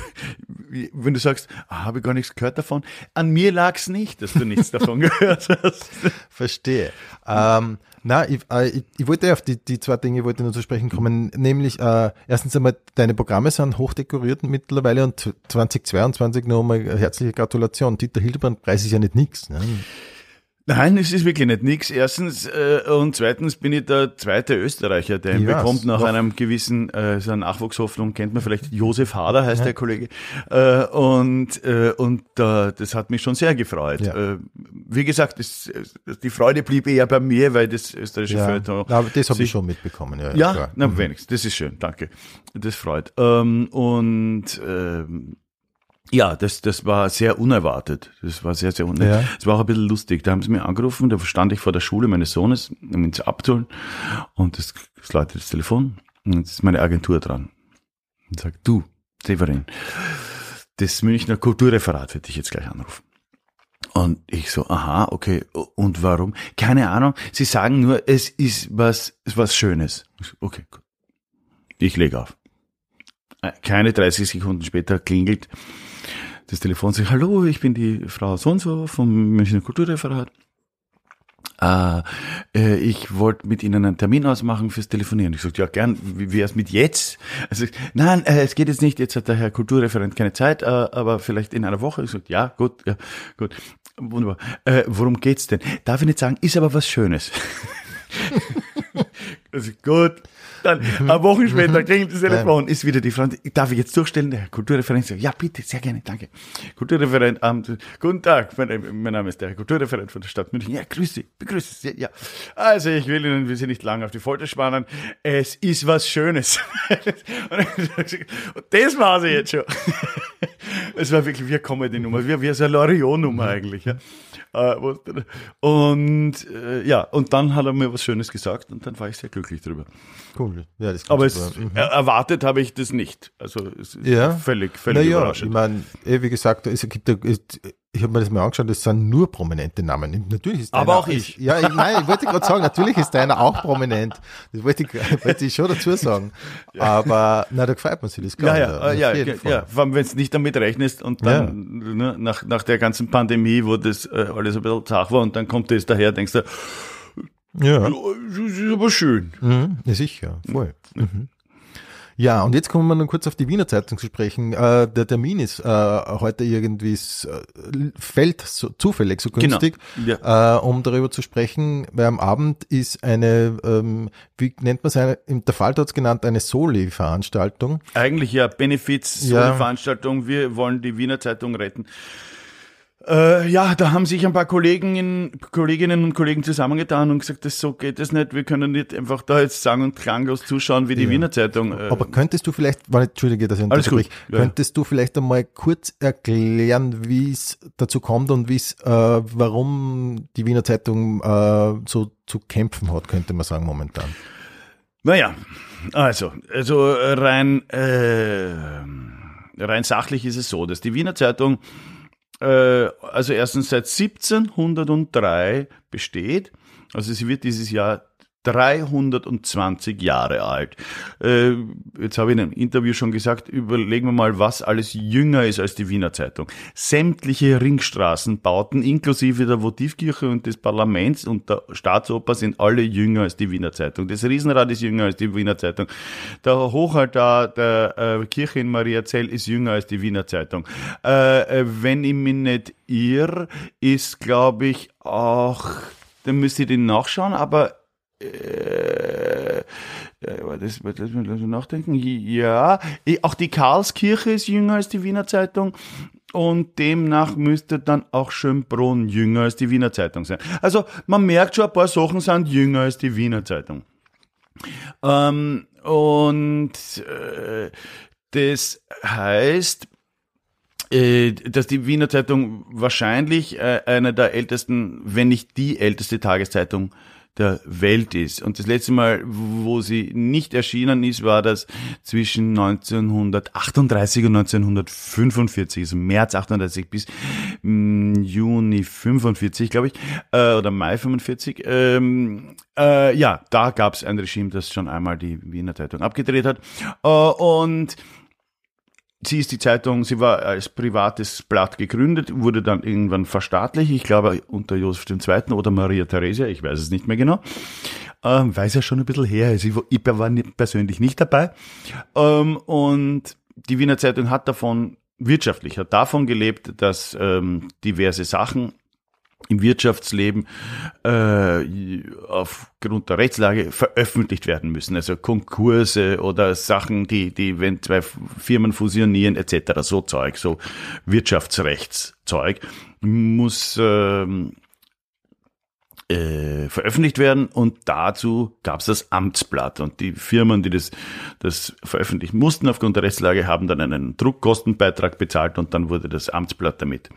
wenn du sagst, ah, habe ich gar nichts gehört davon, an mir lag's nicht, dass du nichts davon gehört hast. Verstehe. Ähm, na, ich, äh, ich, ich wollte auf die, die zwei Dinge wollte nur zu sprechen kommen, nämlich äh, erstens einmal, deine Programme sind hochdekoriert mittlerweile und 2022 noch einmal herzliche Gratulation. Dieter Hildebrand Preis ist ja nicht nix. Ne? Nein, es ist wirklich nicht nix. Erstens äh, und zweitens bin ich der zweite Österreicher, der ihn Ja, bekommt nach einem gewissen, äh, so Nachwuchshoffnung, kennt man vielleicht, Josef Hader heißt der Kollege. Äh, und äh, und äh, das hat mich schon sehr gefreut. Ja. Äh, wie gesagt, das, die Freude blieb eher bei mir, weil das österreichische Ja, Feuilleton aber das habe ich schon mitbekommen. Ja, Ja, klar. na wenigstens. Das ist schön, danke. Das freut. Ähm, und ähm, ja, das, das war sehr unerwartet. Das war sehr, sehr unerwartet. Ja. Es war auch ein bisschen lustig. Da haben sie mir angerufen, da stand ich vor der Schule meines Sohnes, um ihn zu abzuholen. Und das, das läutet das Telefon. Und jetzt ist meine Agentur dran. Und sagt, du, Severin, das Münchner Kulturreferat wird dich jetzt gleich anrufen. Und ich so, aha, okay, und warum? Keine Ahnung. Sie sagen nur, es ist was, es ist was Schönes. Ich so, Okay, gut. Ich lege auf. Äh, Keine 30 Sekunden später klingelt das Telefon. Sagt, hallo, ich bin die Frau so und so vom Münchner Kulturreferat. Äh, äh, ich wollte mit Ihnen einen Termin ausmachen fürs Telefonieren. Ich sagte, ja gern, wie wäre es mit jetzt? Also, nein, äh, es geht jetzt nicht, jetzt hat der Herr Kulturreferent keine Zeit, äh, aber vielleicht in einer Woche. Ich sagte, ja, gut, ja, gut, wunderbar. Äh, worum geht's denn? Darf ich nicht sagen, ist aber was Schönes. also, gut. Dann, eine Woche später klingelt das Telefon, ist wieder die Frau, darf ich jetzt durchstellen? Der Herr Kulturreferent ja, bitte, sehr gerne, danke. Kulturreferent, Amt, guten Tag, mein, mein Name ist der Herr Kulturreferent von der Stadt München. Ja, grüß Sie, begrüße Sie, ja. Also, ich will Ihnen, wir sind nicht lange auf die Folter spannen, es ist was Schönes. Und das war sie jetzt schon. Es war wirklich wie eine Comedy-Nummer, wie, wie so eine Loriot-Nummer eigentlich. Ja. Äh, Und äh, ja, und dann hat er mir was Schönes gesagt und dann war ich sehr glücklich drüber. Cool. Ja, das Aber es. Mhm. er- erwartet habe ich das nicht. Also es ist Ja. völlig, völlig naja, ich überraschend. meine, eh, wie gesagt, es gibt ja, ich habe mir das mal angeschaut, das sind nur prominente Namen. Natürlich ist Aber auch ich. Ja, ich, nein, ich wollte gerade sagen, natürlich ist deiner auch prominent. Das wollte ich, wollte ich schon dazu sagen. Aber, na, da gefällt mir sich das ja, klar. ja, äh, ja, ja, Fall. ja, vor allem wenn es nicht damit rechnest und dann ne, nach, nach der ganzen Pandemie, wo das äh, alles ein bisschen zach war und dann kommt das daher, denkst du, Ja, das ist aber schön. mhm, ja sicher, voll. Mhm. Ja, und jetzt kommen wir noch kurz auf die Wiener Zeitung zu sprechen. Äh, der Termin ist äh, heute irgendwie, s- äh, fällt so, zufällig so Genau. günstig, äh, um darüber zu sprechen, weil am Abend ist eine, ähm, wie nennt man es, eine, im der Fall hat es genannt, eine Soli-Veranstaltung. Eigentlich ja Benefiz, so Ja. wir wollen die Wiener Zeitung retten. Äh, ja, da haben sich ein paar Kolleginnen, Kolleginnen und Kollegen zusammengetan und gesagt, das so geht es nicht, wir können nicht einfach da jetzt sang- und klanglos zuschauen, wie die Ja. Wiener Zeitung. Äh, Aber könntest du vielleicht, weil, entschuldige, dass ich Alles gut. Ja, könntest du vielleicht einmal kurz erklären, wie es dazu kommt und wie es, äh, warum die Wiener Zeitung äh, so zu kämpfen hat, könnte man sagen momentan. Naja, also, also rein, äh, rein sachlich ist es so, dass die Wiener Zeitung also erstens seit 1703 besteht, also sie wird dieses Jahr 320 Jahre alt. Äh, jetzt habe ich in einem Interview schon gesagt, überlegen wir mal, was alles jünger ist als die Wiener Zeitung. Sämtliche Ringstraßenbauten, inklusive der Votivkirche und des Parlaments und der Staatsoper, sind alle jünger als die Wiener Zeitung. Das Riesenrad ist jünger als die Wiener Zeitung. Der Hochaltar der äh, Kirche in Mariazell ist jünger als die Wiener Zeitung. Äh, äh, wenn ich mich nicht irr, ist, glaube ich, auch, dann müsste ich den nachschauen, aber das, das, das nachdenken. Ja, eh, auch die Karlskirche ist jünger als die Wiener Zeitung. Und demnach müsste dann auch Schönbrunn jünger als die Wiener Zeitung sein. Also man merkt schon, ein paar Sachen sind jünger als die Wiener Zeitung. Ähm, und äh, das heißt, äh, dass die Wiener Zeitung wahrscheinlich äh, eine der ältesten, wenn nicht die älteste Tageszeitung der Welt ist. Und das letzte Mal, wo sie nicht erschienen ist, war das zwischen 1938 und 1945, also März 38 bis mm, Juni 45, glaube ich, äh, oder Mai 45. Ähm, äh, ja, da gab es ein Regime, das schon einmal die Wiener Zeitung abgedreht hat. Äh, und Sie ist die Zeitung, sie war als privates Blatt gegründet, wurde dann irgendwann verstaatlicht, ich glaube unter Josef II. oder Maria Theresia, ich weiß es nicht mehr genau. Ähm, weiß ja schon ein bisschen her, also ich war persönlich nicht dabei. Ähm, und die Wiener Zeitung hat davon wirtschaftlich, hat davon gelebt, dass ähm, diverse Sachen im Wirtschaftsleben äh, aufgrund der Rechtslage veröffentlicht werden müssen. Also Konkurse oder Sachen, die, die, wenn zwei Firmen fusionieren etc., so Zeug, so Wirtschaftsrechtszeug, muss ähm, äh, veröffentlicht werden und dazu gab es das Amtsblatt und die Firmen, die das, das veröffentlichen mussten aufgrund der Rechtslage, haben dann einen Druckkostenbeitrag bezahlt und dann wurde das Amtsblatt damit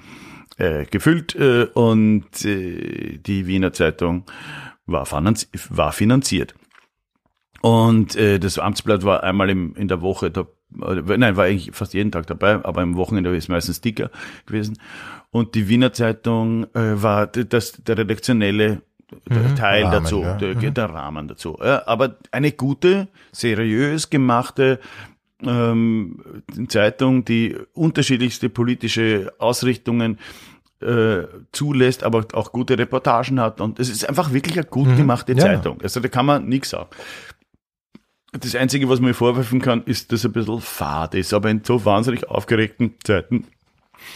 äh, gefüllt äh, und äh, die Wiener Zeitung war, finanzi war finanziert. Und äh, das Amtsblatt war einmal im, in der Woche, da, nein, war eigentlich fast jeden Tag dabei, aber am Wochenende ist meistens dicker gewesen. Und die Wiener Zeitung äh, war das, der redaktionelle mhm, Teil Rahmen, dazu, ja. der, mhm. der, Rahmen dazu. Ja, aber eine gute, seriös gemachte ähm, Zeitung, die unterschiedlichste politische Ausrichtungen äh, zulässt, aber auch gute Reportagen hat. Und es ist einfach wirklich eine gut mhm. gemachte mhm. Zeitung. Also da kann man nichts sagen. Das Einzige, was man mir vorwerfen kann, ist, dass es ein bisschen fad ist. Aber in so wahnsinnig aufgeregten Zeiten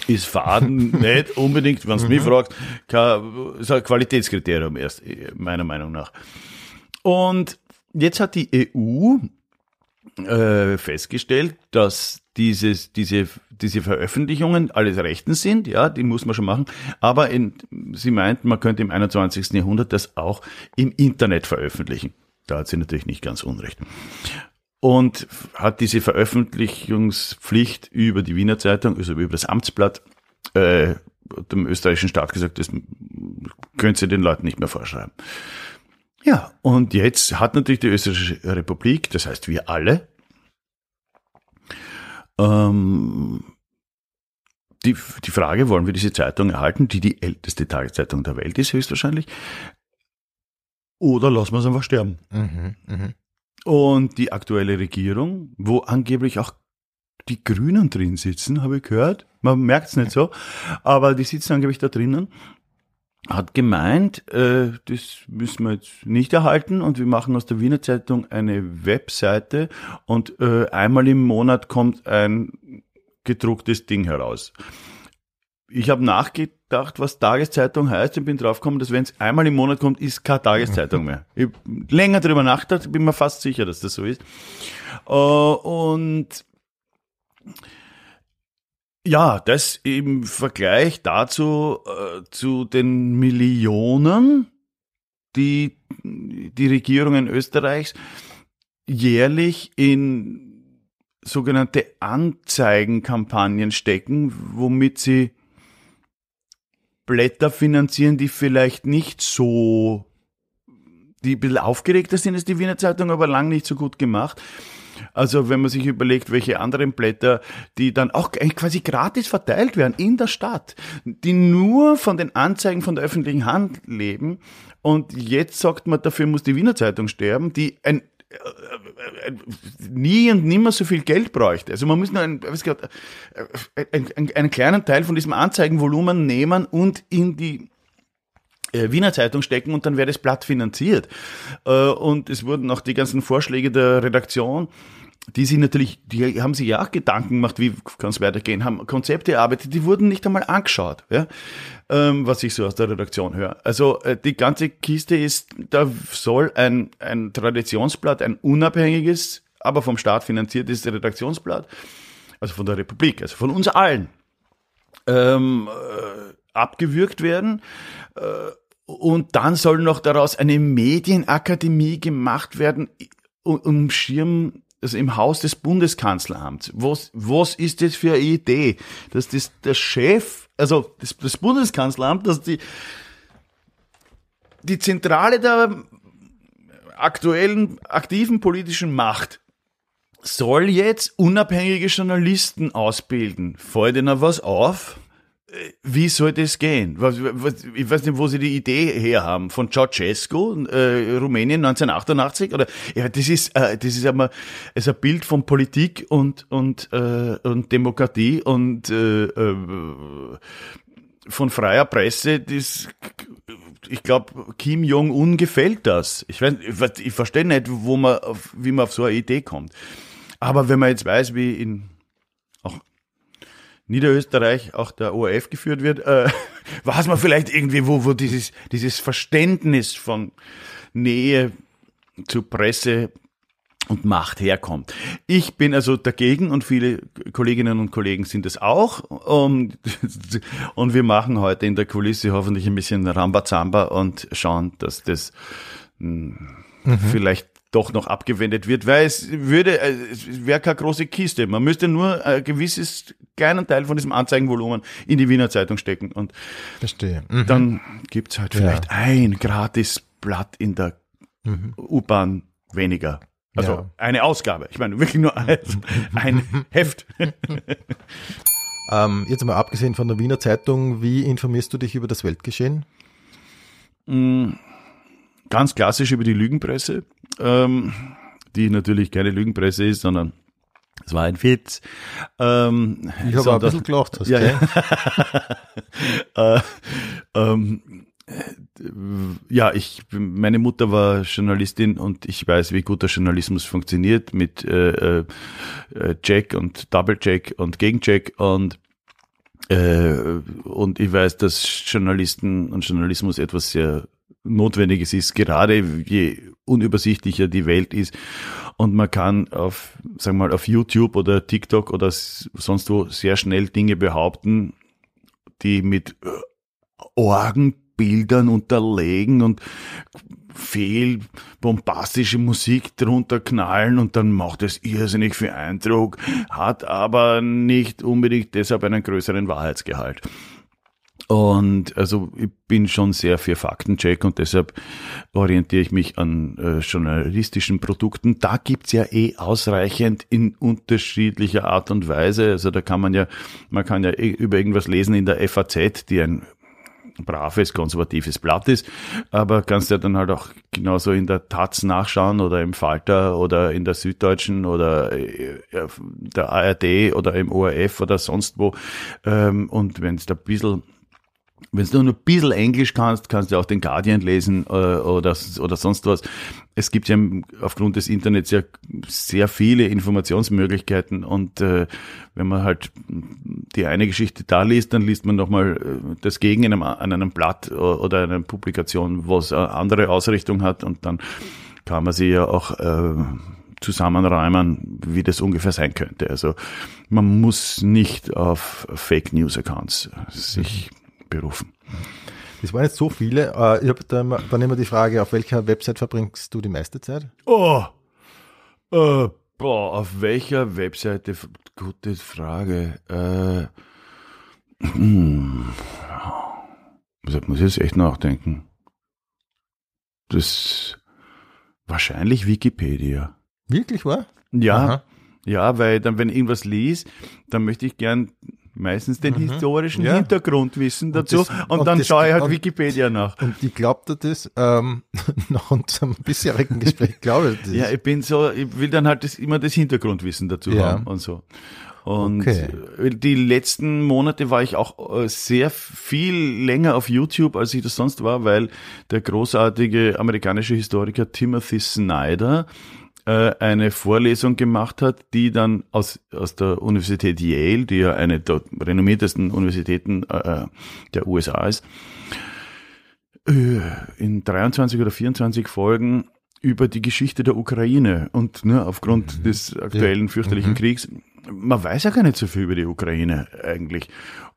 ist Faden nicht unbedingt, wenn du mich mhm. fragst, kein, ist ein Qualitätskriterium erst, meiner Meinung nach. Und jetzt hat die EU äh, festgestellt, dass dieses, diese, diese Veröffentlichungen alles rechtens sind, ja, die muss man schon machen, aber in, sie meint, man könnte im 21. Jahrhundert das auch im Internet veröffentlichen. Da hat sie natürlich nicht ganz unrecht. Und hat diese Veröffentlichungspflicht über die Wiener Zeitung, also über das Amtsblatt, äh, dem österreichischen Staat gesagt, das können sie den Leuten nicht mehr vorschreiben. Ja, und jetzt hat natürlich die österreichische Republik, das heißt wir alle, ähm, die, die Frage, wollen wir diese Zeitung erhalten, die die älteste Tageszeitung der Welt ist, höchstwahrscheinlich, oder lassen wir es einfach sterben. Mhm, mh. Und die aktuelle Regierung, wo angeblich auch die Grünen drin sitzen, habe ich gehört. Man merkt es nicht so, aber die sitzen angeblich da drinnen hat gemeint, äh, das müssen wir jetzt nicht erhalten und wir machen aus der Wiener Zeitung eine Webseite und äh, einmal im Monat kommt ein gedrucktes Ding heraus. Ich habe nachgedacht, was Tageszeitung heißt und bin draufgekommen, dass wenn es einmal im Monat kommt, ist keine Tageszeitung mehr. Ich länger drüber nachgedacht, bin mir fast sicher, dass das so ist. Äh, und ja, das im Vergleich dazu äh, zu den Millionen, die die Regierungen Österreichs jährlich in sogenannte Anzeigenkampagnen stecken, womit sie Blätter finanzieren, die vielleicht nicht so, die ein bisschen aufgeregter sind als die Wiener Zeitung, aber lang nicht so gut gemacht. Also wenn man sich überlegt, welche anderen Blätter, die dann auch quasi gratis verteilt werden in der Stadt, die nur von den Anzeigen von der öffentlichen Hand leben. Und jetzt sagt man, dafür muss die Wiener Zeitung sterben, die ein äh, äh, nie und nimmer so viel Geld bräuchte. Also man muss nur einen, äh, einen, einen kleinen Teil von diesem Anzeigenvolumen nehmen und in die äh, Wiener Zeitung stecken und dann wäre das Blatt finanziert. Äh, und es wurden auch die ganzen Vorschläge der Redaktion die sie natürlich, die haben sich ja auch Gedanken gemacht, wie kann es weitergehen, haben Konzepte erarbeitet, die wurden nicht einmal angeschaut, ja, ähm, was ich so aus der Redaktion höre. Also äh, die ganze Kiste ist, da soll ein, ein Traditionsblatt, ein unabhängiges, aber vom Staat finanziertes Redaktionsblatt, also von der Republik, also von uns allen, ähm, äh, abgewürgt werden. Äh, und dann soll noch daraus eine Medienakademie gemacht werden, um Schirm also im Haus des Bundeskanzleramts. Was, was ist das für eine Idee, dass das der Chef, also das, das Bundeskanzleramt, dass die, die Zentrale der aktuellen aktiven politischen Macht soll jetzt unabhängige Journalisten ausbilden. Fällt Ihnen was auf? Wie soll das gehen? Ich weiß nicht, wo Sie die Idee her haben. Von Ceausescu, äh, Rumänien 1988? Oder ja, das ist äh, das ist einmal ist ein Bild von Politik und und äh, und Demokratie und äh, äh, von freier Presse. Das ich glaube, Kim Jong Un gefällt das. Ich, ich, verstehe nicht, wo man, wie man auf so eine Idee kommt. Aber wenn man jetzt weiß, wie in Niederösterreich auch der ORF geführt wird, äh, weiß man vielleicht irgendwie, wo, wo dieses, dieses Verständnis von Nähe zu Presse und Macht herkommt. Ich bin also dagegen und viele Kolleginnen und Kollegen sind es auch. Und, und wir machen heute in der Kulisse hoffentlich ein bisschen Rambazamba und schauen, dass das mh, mhm. vielleicht doch noch abgewendet wird, weil es würde, äh, es wäre keine große Kiste. Man müsste nur ein gewisses kleinen Teil von diesem Anzeigenvolumen in die Wiener Zeitung stecken und Verstehe. Mhm. dann gibt's halt vielleicht ja. ein gratis Blatt in der mhm. U-Bahn weniger. Also ja. eine Ausgabe. Ich meine wirklich nur ein, ein Heft. ähm, jetzt mal abgesehen von der Wiener Zeitung, wie informierst du dich über das Weltgeschehen? Mm, ganz klassisch über die Lügenpresse ähm, die natürlich keine Lügenpresse ist, sondern es war ein Witz. Ähm, ich habe ein bisschen gelacht. Hast ja, ja. äh, ähm, ja, ich, meine Mutter war Journalistin und ich weiß, wie guter Journalismus funktioniert mit äh, äh, Check und Double Check und Gegencheck und äh, und ich weiß, dass Journalisten und Journalismus etwas sehr Notwendiges ist, gerade je unübersichtlicher die Welt ist und man kann auf, sagen wir mal, auf YouTube oder TikTok oder sonst wo sehr schnell Dinge behaupten, die mit Orgenbildern unterlegen und fehl bombastische Musik drunter knallen und dann macht es irrsinnig viel Eindruck, hat aber nicht unbedingt deshalb einen größeren Wahrheitsgehalt. Und also ich bin schon sehr für Faktencheck und deshalb orientiere ich mich an äh, journalistischen Produkten. Da gibt's ja eh ausreichend in unterschiedlicher Art und Weise. Also da kann man ja, man kann ja eh über irgendwas lesen in der FAZ, die ein braves, konservatives Blatt ist, aber kannst ja dann halt auch genauso in der Taz nachschauen oder im Falter oder in der Süddeutschen oder äh, der ARD oder im ORF oder sonst wo. Ähm, und wenn es da ein bisschen wenn du nur ein bisschen Englisch kannst, kannst du auch den Guardian lesen äh, oder, oder sonst was. Es gibt ja aufgrund des Internets ja sehr viele Informationsmöglichkeiten und äh, wenn man halt die eine Geschichte da liest, dann liest man nochmal äh, das Gegen in einem, an einem Blatt oder einer Publikation, was eine andere Ausrichtung hat und dann kann man sie ja auch äh, zusammenräumen, wie das ungefähr sein könnte. Also man muss nicht auf Fake News Accounts sich mhm berufen. Das waren jetzt so viele. Äh, ich habe dann, dann immer die Frage, auf welcher Website verbringst du die meiste Zeit? Oh, äh, boah, auf welcher Webseite? Gute Frage. Äh, hm. Muss ich jetzt echt nachdenken. Das wahrscheinlich Wikipedia. Wirklich wahr? Ja, Aha. ja, weil dann, wenn ich irgendwas liest, dann möchte ich gern meistens den mhm. historischen ja. Hintergrundwissen dazu und, das, und, und dann das, schaue ich halt und, Wikipedia nach. Und ich glaube das ähm, nach unserem bisherigen Gespräch, glaube ich das. Ja, ich bin so, ich will dann halt das, immer das Hintergrundwissen dazu ja. haben und so. Und okay. die letzten Monate war ich auch äh, sehr viel länger auf YouTube, als ich das sonst war, weil der großartige amerikanische Historiker Timothy Snyder äh, eine Vorlesung gemacht hat, die dann aus, aus der Universität Yale, die ja eine der renommiertesten Universitäten äh, der USA ist, äh, in 23 oder 24 Folgen über die Geschichte der Ukraine und ne, aufgrund mhm. des aktuellen fürchterlichen mhm. Kriegs man weiß ja gar nicht so viel über die Ukraine eigentlich.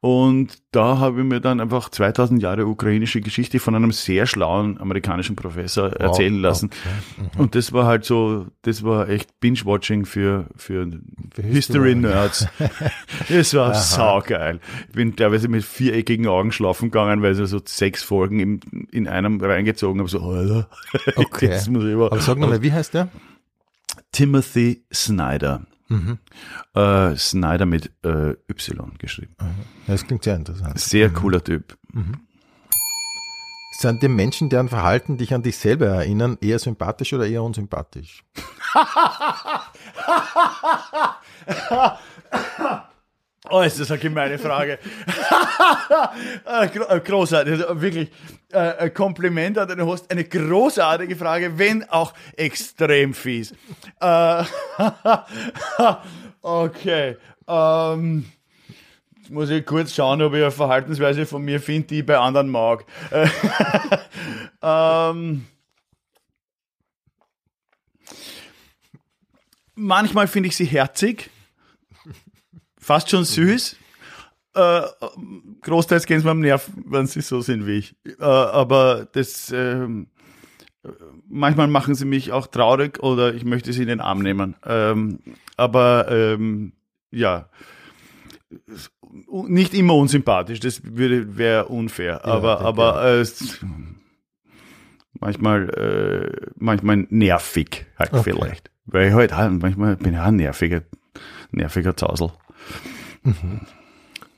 Und da habe ich mir dann einfach 2000 Jahre ukrainische Geschichte von einem sehr schlauen amerikanischen Professor erzählen lassen. Okay. Mhm. Und das war halt so, das war echt Binge-Watching für, für, Für History-Nerds. das war saugeil. Ich bin teilweise mit viereckigen Augen schlafen gegangen, weil ich so sechs Folgen in, in einem reingezogen habe. So, Alter, Okay. das muss ich aber, Aber sag nochmal, wie heißt der? Timothy Snyder. Mhm. Äh, Snyder mit äh, Y geschrieben. Ja, das klingt sehr interessant. Sehr cooler Typ. Sind die Menschen, deren Verhalten dich an dich selber erinnern, eher sympathisch oder eher unsympathisch? Oh, ist das eine gemeine Frage. Gro- Großartig, also wirklich äh, ein Kompliment an den Host. Eine großartige Frage, wenn auch extrem fies. Äh, okay. Ähm, muss ich kurz schauen, ob ich eine Verhaltensweise von mir finde, die ich bei anderen mag. Äh, ähm, manchmal finde ich sie herzig fast schon süß. Äh, großteils gehen sie mir am Nerv, wenn sie so sind wie ich. Äh, aber das äh, manchmal machen sie mich auch traurig oder ich möchte sie in den Arm nehmen. Ähm, aber ähm, ja, nicht immer unsympathisch, das würde wäre unfair. aber denke aber äh, manchmal äh, manchmal nervig halt Okay. vielleicht, weil ich halt manchmal bin ich auch ein nerviger nerviger Zausel.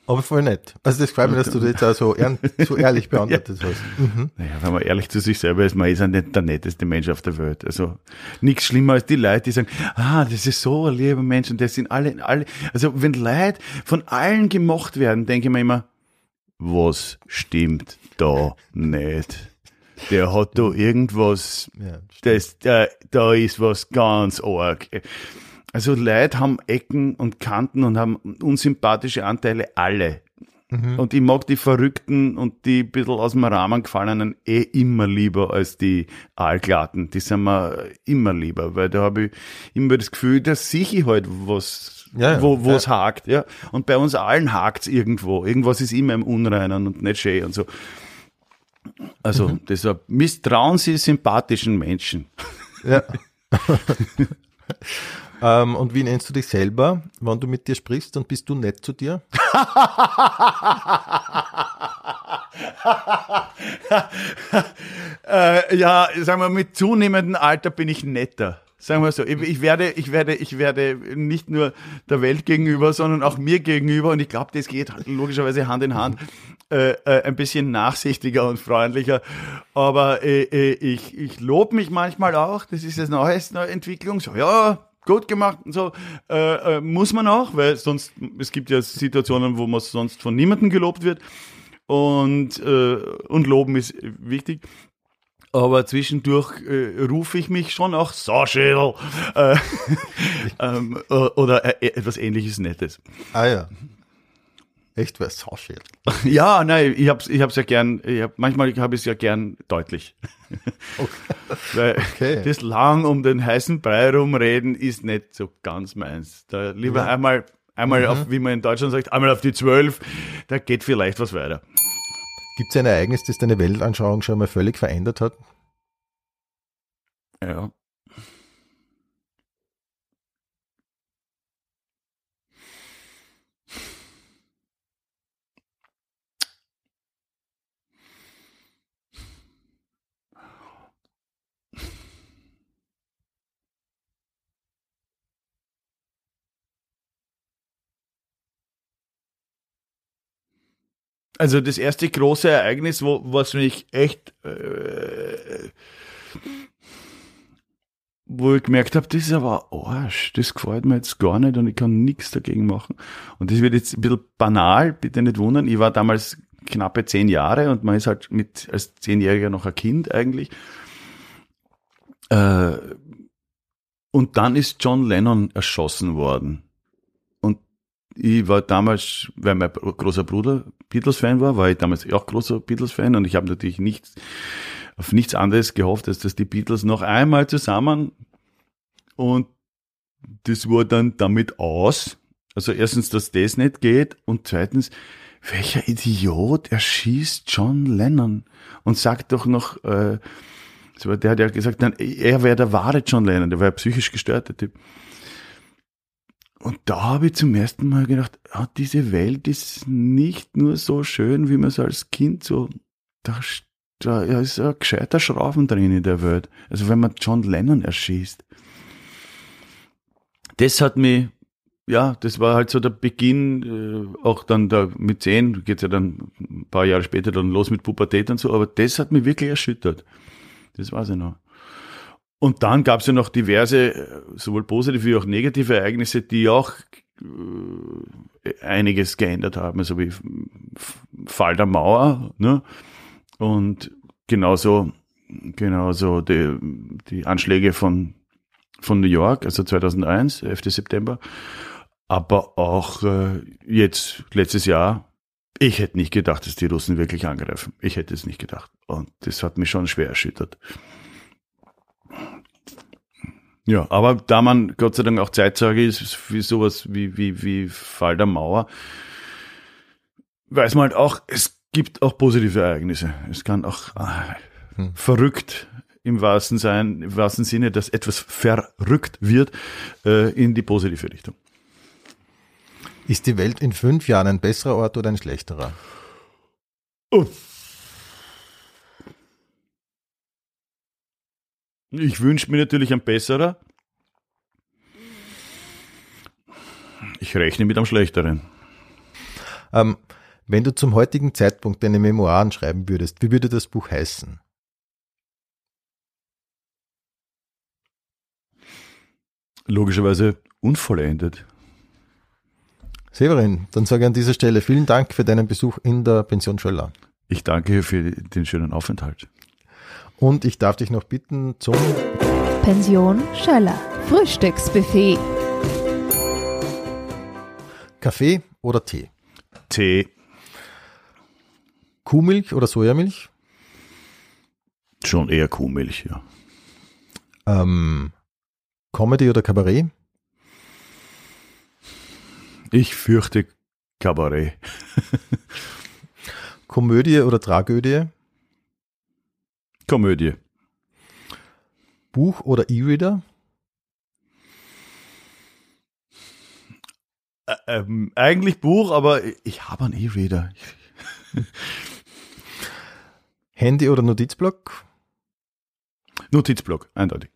Aber voll nett. Also das freut mich, dass du das jetzt auch so, ehr- so ehrlich beantwortet hast. Mhm. Naja, wenn man ehrlich zu sich selber ist, man ist ja nicht der netteste Mensch auf der Welt. Also nichts schlimmer als die Leute, die sagen, ah, das ist so ein lieber Mensch und das sind alle, alle. Also wenn Leute von allen gemocht werden, denke ich mir immer, was stimmt da nicht? Der hat da irgendwas, Ja, das, da, da ist was ganz arg. Also Leute haben Ecken und Kanten und haben unsympathische Anteile alle. Und ich mag die Verrückten und die ein bisschen aus dem Rahmen gefallenen eh immer lieber als die Aalglatten. Die sind mir immer lieber, weil da habe ich immer das Gefühl, da sehe ich halt was, Ja, wo wo Ja. es hakt. Ja? Und bei uns allen hakt's irgendwo. Irgendwas ist immer im Unreinen und nicht schön und so. Also Mhm. deshalb misstrauen Sie sympathischen Menschen. Ja. ähm, und wie nennst du dich selber, wenn du mit dir sprichst und bist du nett zu dir? Äh, ja, sagen wir, mit zunehmendem Alter bin ich netter. Sagen wir so, ich, ich werde, ich werde, ich werde nicht nur der Welt gegenüber, sondern auch mir gegenüber, und ich glaube, das geht logischerweise Hand in Hand, äh, äh, ein bisschen nachsichtiger und freundlicher. Aber äh, äh, ich, ich lobe mich manchmal auch, das ist das neueste neue Entwicklung, so, ja, gut gemacht und so, äh, äh, muss man auch, weil sonst, es gibt ja Situationen, wo man sonst von niemandem gelobt wird. Und, äh, und loben ist wichtig. Aber zwischendurch äh, rufe ich mich schon auch so äh, ähm, äh, oder äh, etwas ähnliches Nettes. Ah ja. Echt was Sauschädel. Ja, nein, ich hab's, ich hab's ja gern, ich hab, manchmal habe ich es ja gern deutlich. Weil Okay. das lang um den heißen Brei rumreden ist nicht so ganz meins. Da lieber einmal, einmal auf, wie man in Deutschland sagt, einmal auf die Zwölf, da geht vielleicht was weiter. Gibt es ein Ereignis, das deine Weltanschauung schon mal völlig verändert hat? Ja. Also das erste große Ereignis, wo, was mich echt, äh, wo ich gemerkt habe, das ist aber Arsch, das gefällt mir jetzt gar nicht und ich kann nichts dagegen machen. Und das wird jetzt ein bisschen banal, bitte nicht wundern. Ich war damals knappe zehn Jahre und man ist halt mit als Zehnjähriger noch ein Kind eigentlich. Äh, und dann ist John Lennon erschossen worden. Ich war damals, weil mein großer Bruder Beatles-Fan war, war ich damals auch großer Beatles-Fan und ich habe natürlich nichts, auf nichts anderes gehofft, als dass die Beatles noch einmal zusammen und das war dann damit aus Also erstens, dass das nicht geht und zweitens, welcher Idiot erschießt John Lennon und sagt doch noch, äh, der hat ja gesagt, nein, er wäre der wahre John Lennon, der war ja psychisch gestört, der Typ. Und da habe ich zum ersten Mal gedacht, ah, diese Welt ist nicht nur so schön, wie man es als Kind so, da, da ist ein gescheiter Schrauben drin in der Welt. Also wenn man John Lennon erschießt. Das hat mich, ja, das war halt so der Beginn, äh, auch dann da mit zehn, geht's ja dann ein paar Jahre später dann los mit Pubertät und so, aber das hat mich wirklich erschüttert. Das weiß ich noch. Und dann gab es ja noch diverse, äh, sowohl positive wie auch negative Ereignisse, die auch äh, einiges geändert haben, so wie Fall der Mauer, ne? Und genauso, genauso die, die Anschläge von, von New York, also 2001, 11. September. Aber auch äh, jetzt, letztes Jahr, ich hätte nicht gedacht, dass die Russen wirklich angreifen. Ich hätte es nicht gedacht. Und das hat mich schon schwer erschüttert. Ja, aber da man Gott sei Dank auch Zeitzeuge ist für sowas wie, wie, wie Fall der Mauer, weiß man halt auch, es gibt auch positive Ereignisse. Es kann auch ah, hm. verrückt im wahrsten, sein, im wahrsten Sinne, dass etwas verrückt wird äh, in die positive Richtung. Ist die Welt in fünf Jahren ein besserer Ort oder ein schlechterer? Oh. Ich wünsche mir natürlich ein besserer. Ich rechne mit einem schlechteren. Ähm, wenn du zum heutigen Zeitpunkt deine Memoiren schreiben würdest, wie würde das Buch heißen? Logischerweise unvollendet. Severin, dann sage ich an dieser Stelle vielen Dank für deinen Besuch in der Pension Schöller. Ich danke für den schönen Aufenthalt. Und ich darf dich noch bitten zum Pension Schöller Frühstücksbuffet. Kaffee oder Tee? Tee. Kuhmilch oder Sojamilch? Schon eher Kuhmilch, ja. Ähm, Comedy oder Kabarett? Ich fürchte Kabarett. Komödie oder Tragödie? Komödie. Buch oder E-Reader? Ähm, eigentlich Buch, aber ich habe einen E-Reader. Handy oder Notizblock? Notizblock, eindeutig.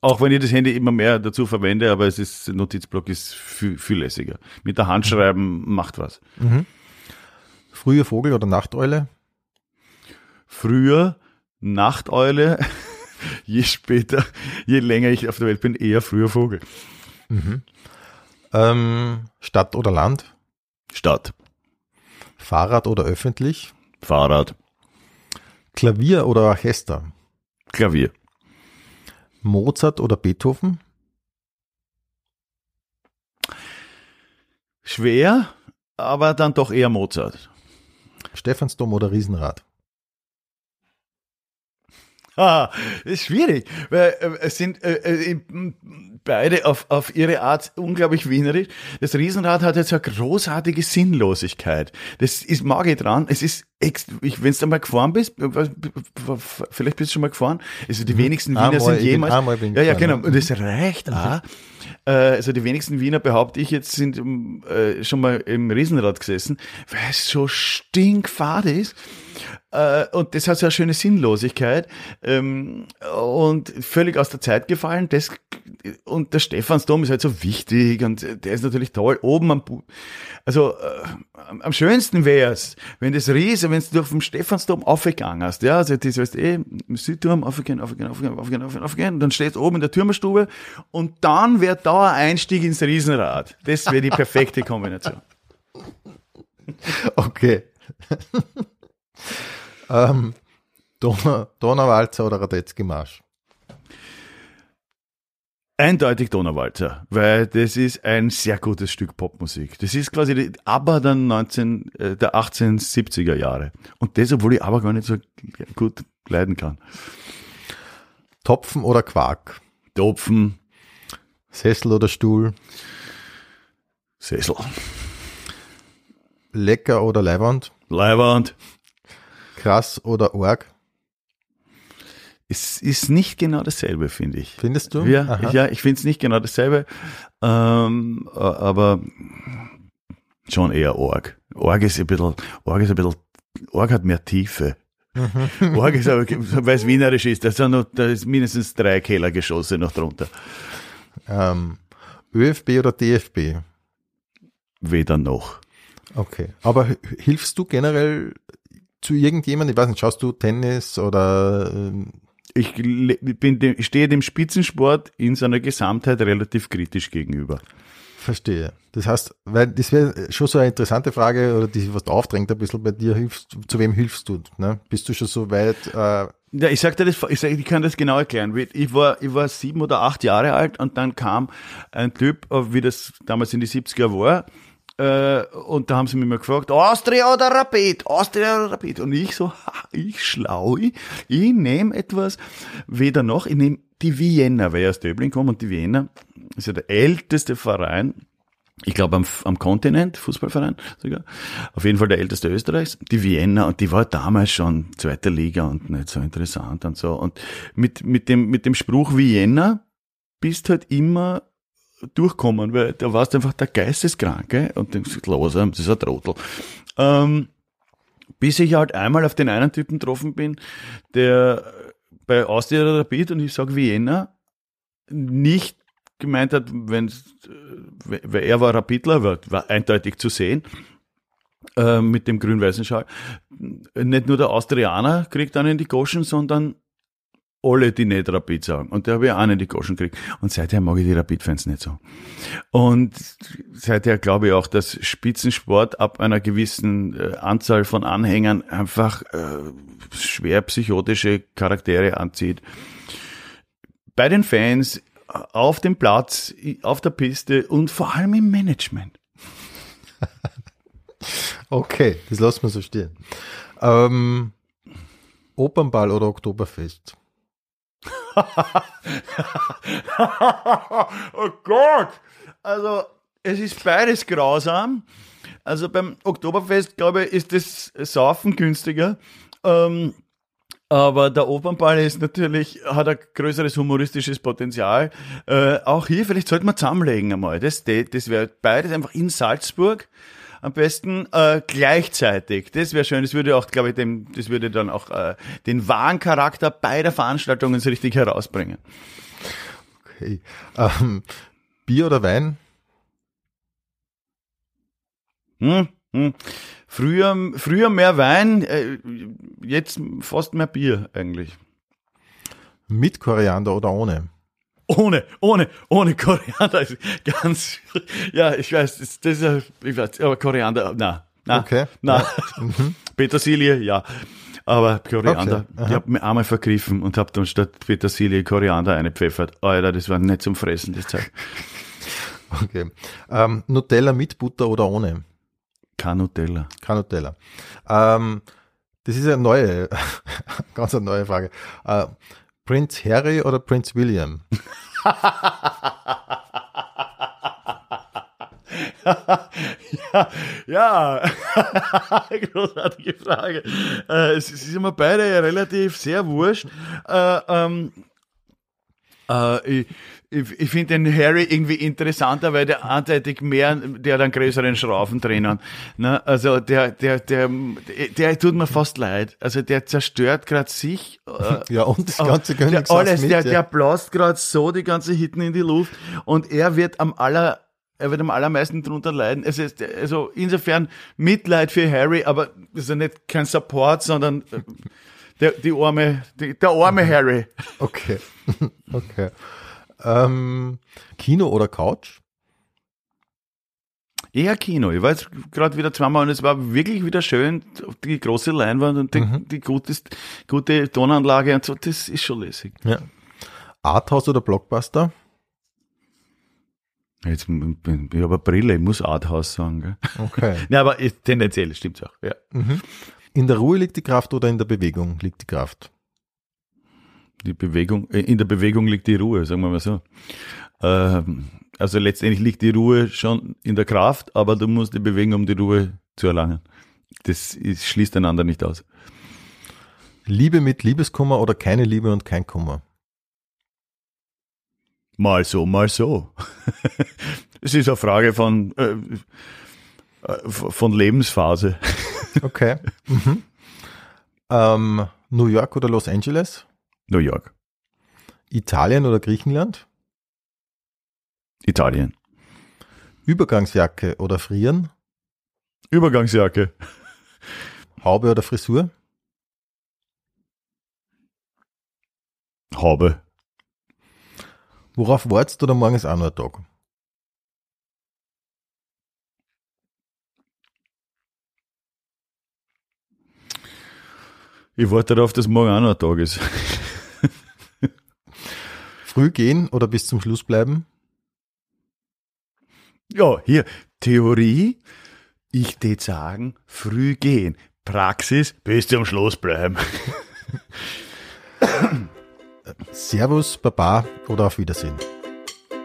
Auch wenn ich das Handy immer mehr dazu verwende, aber es ist, Notizblock ist viel, viel lässiger. Mit der Hand schreiben macht was. Mhm. Frühe Vogel oder Nachteule? Früher Nachteule, je später, je länger ich auf der Welt bin, eher früher Vogel. Mhm. Ähm, Stadt oder Land? Stadt. Fahrrad oder öffentlich? Fahrrad. Klavier oder Orchester? Klavier. Mozart oder Beethoven? Schwer, aber dann doch eher Mozart. Stephansdom oder Riesenrad? Ah, ist schwierig, weil äh, es sind äh, äh, beide auf, auf ihre Art unglaublich wienerisch. Das Riesenrad hat jetzt eine großartige Sinnlosigkeit. Das ist mag ich dran. Es ist, wenn du einmal gefahren bist, vielleicht bist du schon mal gefahren. Also die mhm. wenigsten Wiener einmal, sind jemals. Einmal bin ja, ja, genau. Und das reicht auch. Äh, also die wenigsten Wiener, behaupte ich, jetzt sind äh, schon mal im Riesenrad gesessen, weil es so stinkfad ist. Äh, und das hat so eine schöne Sinnlosigkeit ähm, und völlig aus der Zeit gefallen. Das, und der Stephansdom ist halt so wichtig und der ist natürlich toll. Oben am, also äh, am schönsten wäre es, wenn das Riese, wenn du auf dem Stephansdom aufgegangen hast, ja, also das heißt eh, Südturm aufgehen, aufgehen, aufgehen, aufgehen, aufgehen, aufgehen, dann steht oben in der Türmerstube und dann wäre da ein Einstieg ins Riesenrad. Das wäre die perfekte Kombination. Okay. Ähm, Donau, Donauwalzer oder Radetzky-Marsch? Eindeutig Donauwalzer, weil das ist ein sehr gutes Stück Popmusik. Das ist quasi die ABBA der, 19, äh, der 1870er Jahre. Und das, obwohl ich ABBA gar nicht so gut leiden kann. Topfen oder Quark? Topfen. Sessel oder Stuhl? Sessel. Lecker oder Leibwand? Leihwand. Krass oder Org? Es ist nicht genau dasselbe, finde ich. Findest du? Ja, Aha. ja ich finde es nicht genau dasselbe, ähm, äh, aber schon eher Org. Org ist ein bisschen, Org ist ein bisschen, Org hat mehr Tiefe. Mhm. Org ist aber, weil es wienerisch ist, da sind noch, da ist mindestens drei Kellergeschosse noch drunter. Ähm, ÖFB oder DFB? Weder noch. Okay. Aber hilfst du generell zu irgendjemandem? Ich weiß nicht, schaust du Tennis oder ähm, Ich bin dem, stehe dem Spitzensport in seiner Gesamtheit relativ kritisch gegenüber. verstehe. Das heißt, weil das wäre schon so eine interessante Frage, oder die sich was aufdrängt ein bisschen bei dir, hilfst, zu wem hilfst du? Ne? Bist du schon so weit, äh, Ja, ich sag dir das, ich, sag, ich kann das genau erklären. Ich war, ich war sieben oder acht Jahre alt und dann kam ein Typ, äh, wie das damals in die 70er war, äh, und da haben sie mich mal gefragt, Austria oder Rapid, Austria oder Rapid. Und ich so, ha, ich schlau, ich, ich nehme etwas, weder noch, ich nehme die Vienna, weil ich aus Döbling komme und die Vienna ist ja der älteste Verein ich glaube am, am Kontinent, Fußballverein sogar, auf jeden Fall der älteste Österreichs, die Vienna, und die war damals schon zweite Liga und nicht so interessant und so. Und mit, mit, dem, mit dem Spruch Vienna bist halt immer durchkommen, weil da warst einfach der Geisteskranke und denkst, los, das ist ein Trottel. Ähm, bis ich halt einmal auf den einen Typen getroffen bin, der bei Austria Rapid und ich sag Vienna nicht gemeint hat, wenn weil er war Rapidler, war, war eindeutig zu sehen äh, mit dem grün-weißen Schal. Nicht nur der Austrianer kriegt einen in die Goschen, sondern alle, die nicht Rapid sagen. Und der habe ich auch in die Goschen gekriegt. Und seither mag ich die Rapid-Fans nicht so. Und seither glaube ich auch, dass Spitzensport ab einer gewissen äh, Anzahl von Anhängern einfach äh, schwer psychotische Charaktere anzieht. Bei den Fans, auf dem Platz, auf der Piste und vor allem im Management. okay, das lassen wir so stehen. Ähm, Opernball oder Oktoberfest? Oh Gott! Also, es ist beides grausam. Also beim Oktoberfest, glaube ich, ist das Saufen günstiger. Ähm, aber der Opernball ist natürlich, hat ein größeres humoristisches Potenzial. Äh, auch hier, vielleicht sollten wir zusammenlegen einmal. Das, das wäre beides einfach in Salzburg. Am besten äh, gleichzeitig. Das wäre schön. Das würde auch, glaube ich, dem, das würde dann auch äh, den wahren Charakter beider Veranstaltungen so richtig herausbringen. Okay. Ähm, Bier oder Wein? Hm, hm. Früher, früher mehr Wein, äh, jetzt fast mehr Bier eigentlich. Mit Koriander oder ohne? Ohne, ohne, ohne Koriander. ist Ganz, ja, ich weiß, das, das ist ja, ich weiß, aber Koriander, na, na, Okay. na. Petersilie, ja. Aber Koriander, Okay, ich habe mir einmal vergriffen und habe dann statt Petersilie Koriander eingepfeffert. Alter, das war nicht zum Fressen, das Zeug. Okay. Ähm, Nutella mit Butter oder ohne? Kein Nutella. Kein Nutella. Ähm, das ist eine neue, ganz eine neue Frage. Äh, Prince Harry oder Prince William? ja, ja. großartige Frage. Äh, es, es ist immer beide relativ sehr wurscht. Äh, ähm, äh, ich ich, ich finde den Harry irgendwie interessanter, weil der eindeutig mehr, der hat einen größeren Schrauben drinnen. Ne? Also der, der, der, der, tut mir fast leid. Also der zerstört gerade sich. Äh, Ja, und das ganze der, Königshaus alles, mit. der, ja. der blast gerade so die ganze Hitten in die Luft und er wird am aller er wird am allermeisten drunter leiden. Es ist, also insofern Mitleid für Harry, aber das ist ja nicht kein Support, sondern äh, der, die arme, die, der arme Harry. Okay. okay. Ähm, Kino oder Couch? Eher Kino. Ich war jetzt gerade wieder zweimal und es war wirklich wieder schön, die große Leinwand und die, die gute, gute Tonanlage und so, das ist schon lässig. Ja. Arthouse oder Blockbuster? Jetzt ich habe eine Brille, ich muss Arthouse sagen. Gell? Okay. Ja, aber tendenziell stimmt's auch. Ja. In der Ruhe liegt die Kraft oder in der Bewegung liegt die Kraft? Die Bewegung, äh, in der Bewegung liegt die Ruhe, sagen wir mal so. Ähm, also letztendlich liegt die Ruhe schon in der Kraft, aber du musst dich bewegen, um die Ruhe zu erlangen. Das ist, schließt einander nicht aus. Liebe mit Liebeskummer oder keine Liebe und kein Kummer? Mal so, mal so. Es ist eine Frage von, äh, äh, von Lebensphase. Okay. Mhm. Ähm, New York oder Los Angeles? New York, Italien oder Griechenland? Italien. Übergangsjacke oder frieren? Übergangsjacke. Haube oder Frisur? Habe. Worauf wartest du oder morgen ist auch noch ein Tag? Ich warte darauf, dass morgen auch noch ein Tag ist. Früh gehen oder bis zum Schluss bleiben? Ja, hier, Theorie. Ich tät sagen, früh gehen. Praxis, bis zum Schluss bleiben. Servus, Baba oder auf Wiedersehen?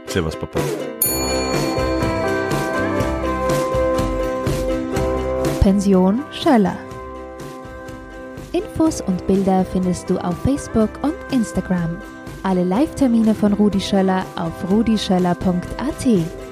Servus, Papa. Pension Schöller. Infos und Bilder findest du auf Facebook und Instagram. Alle Live-Termine von Rudi Schöller auf rudischöller.at.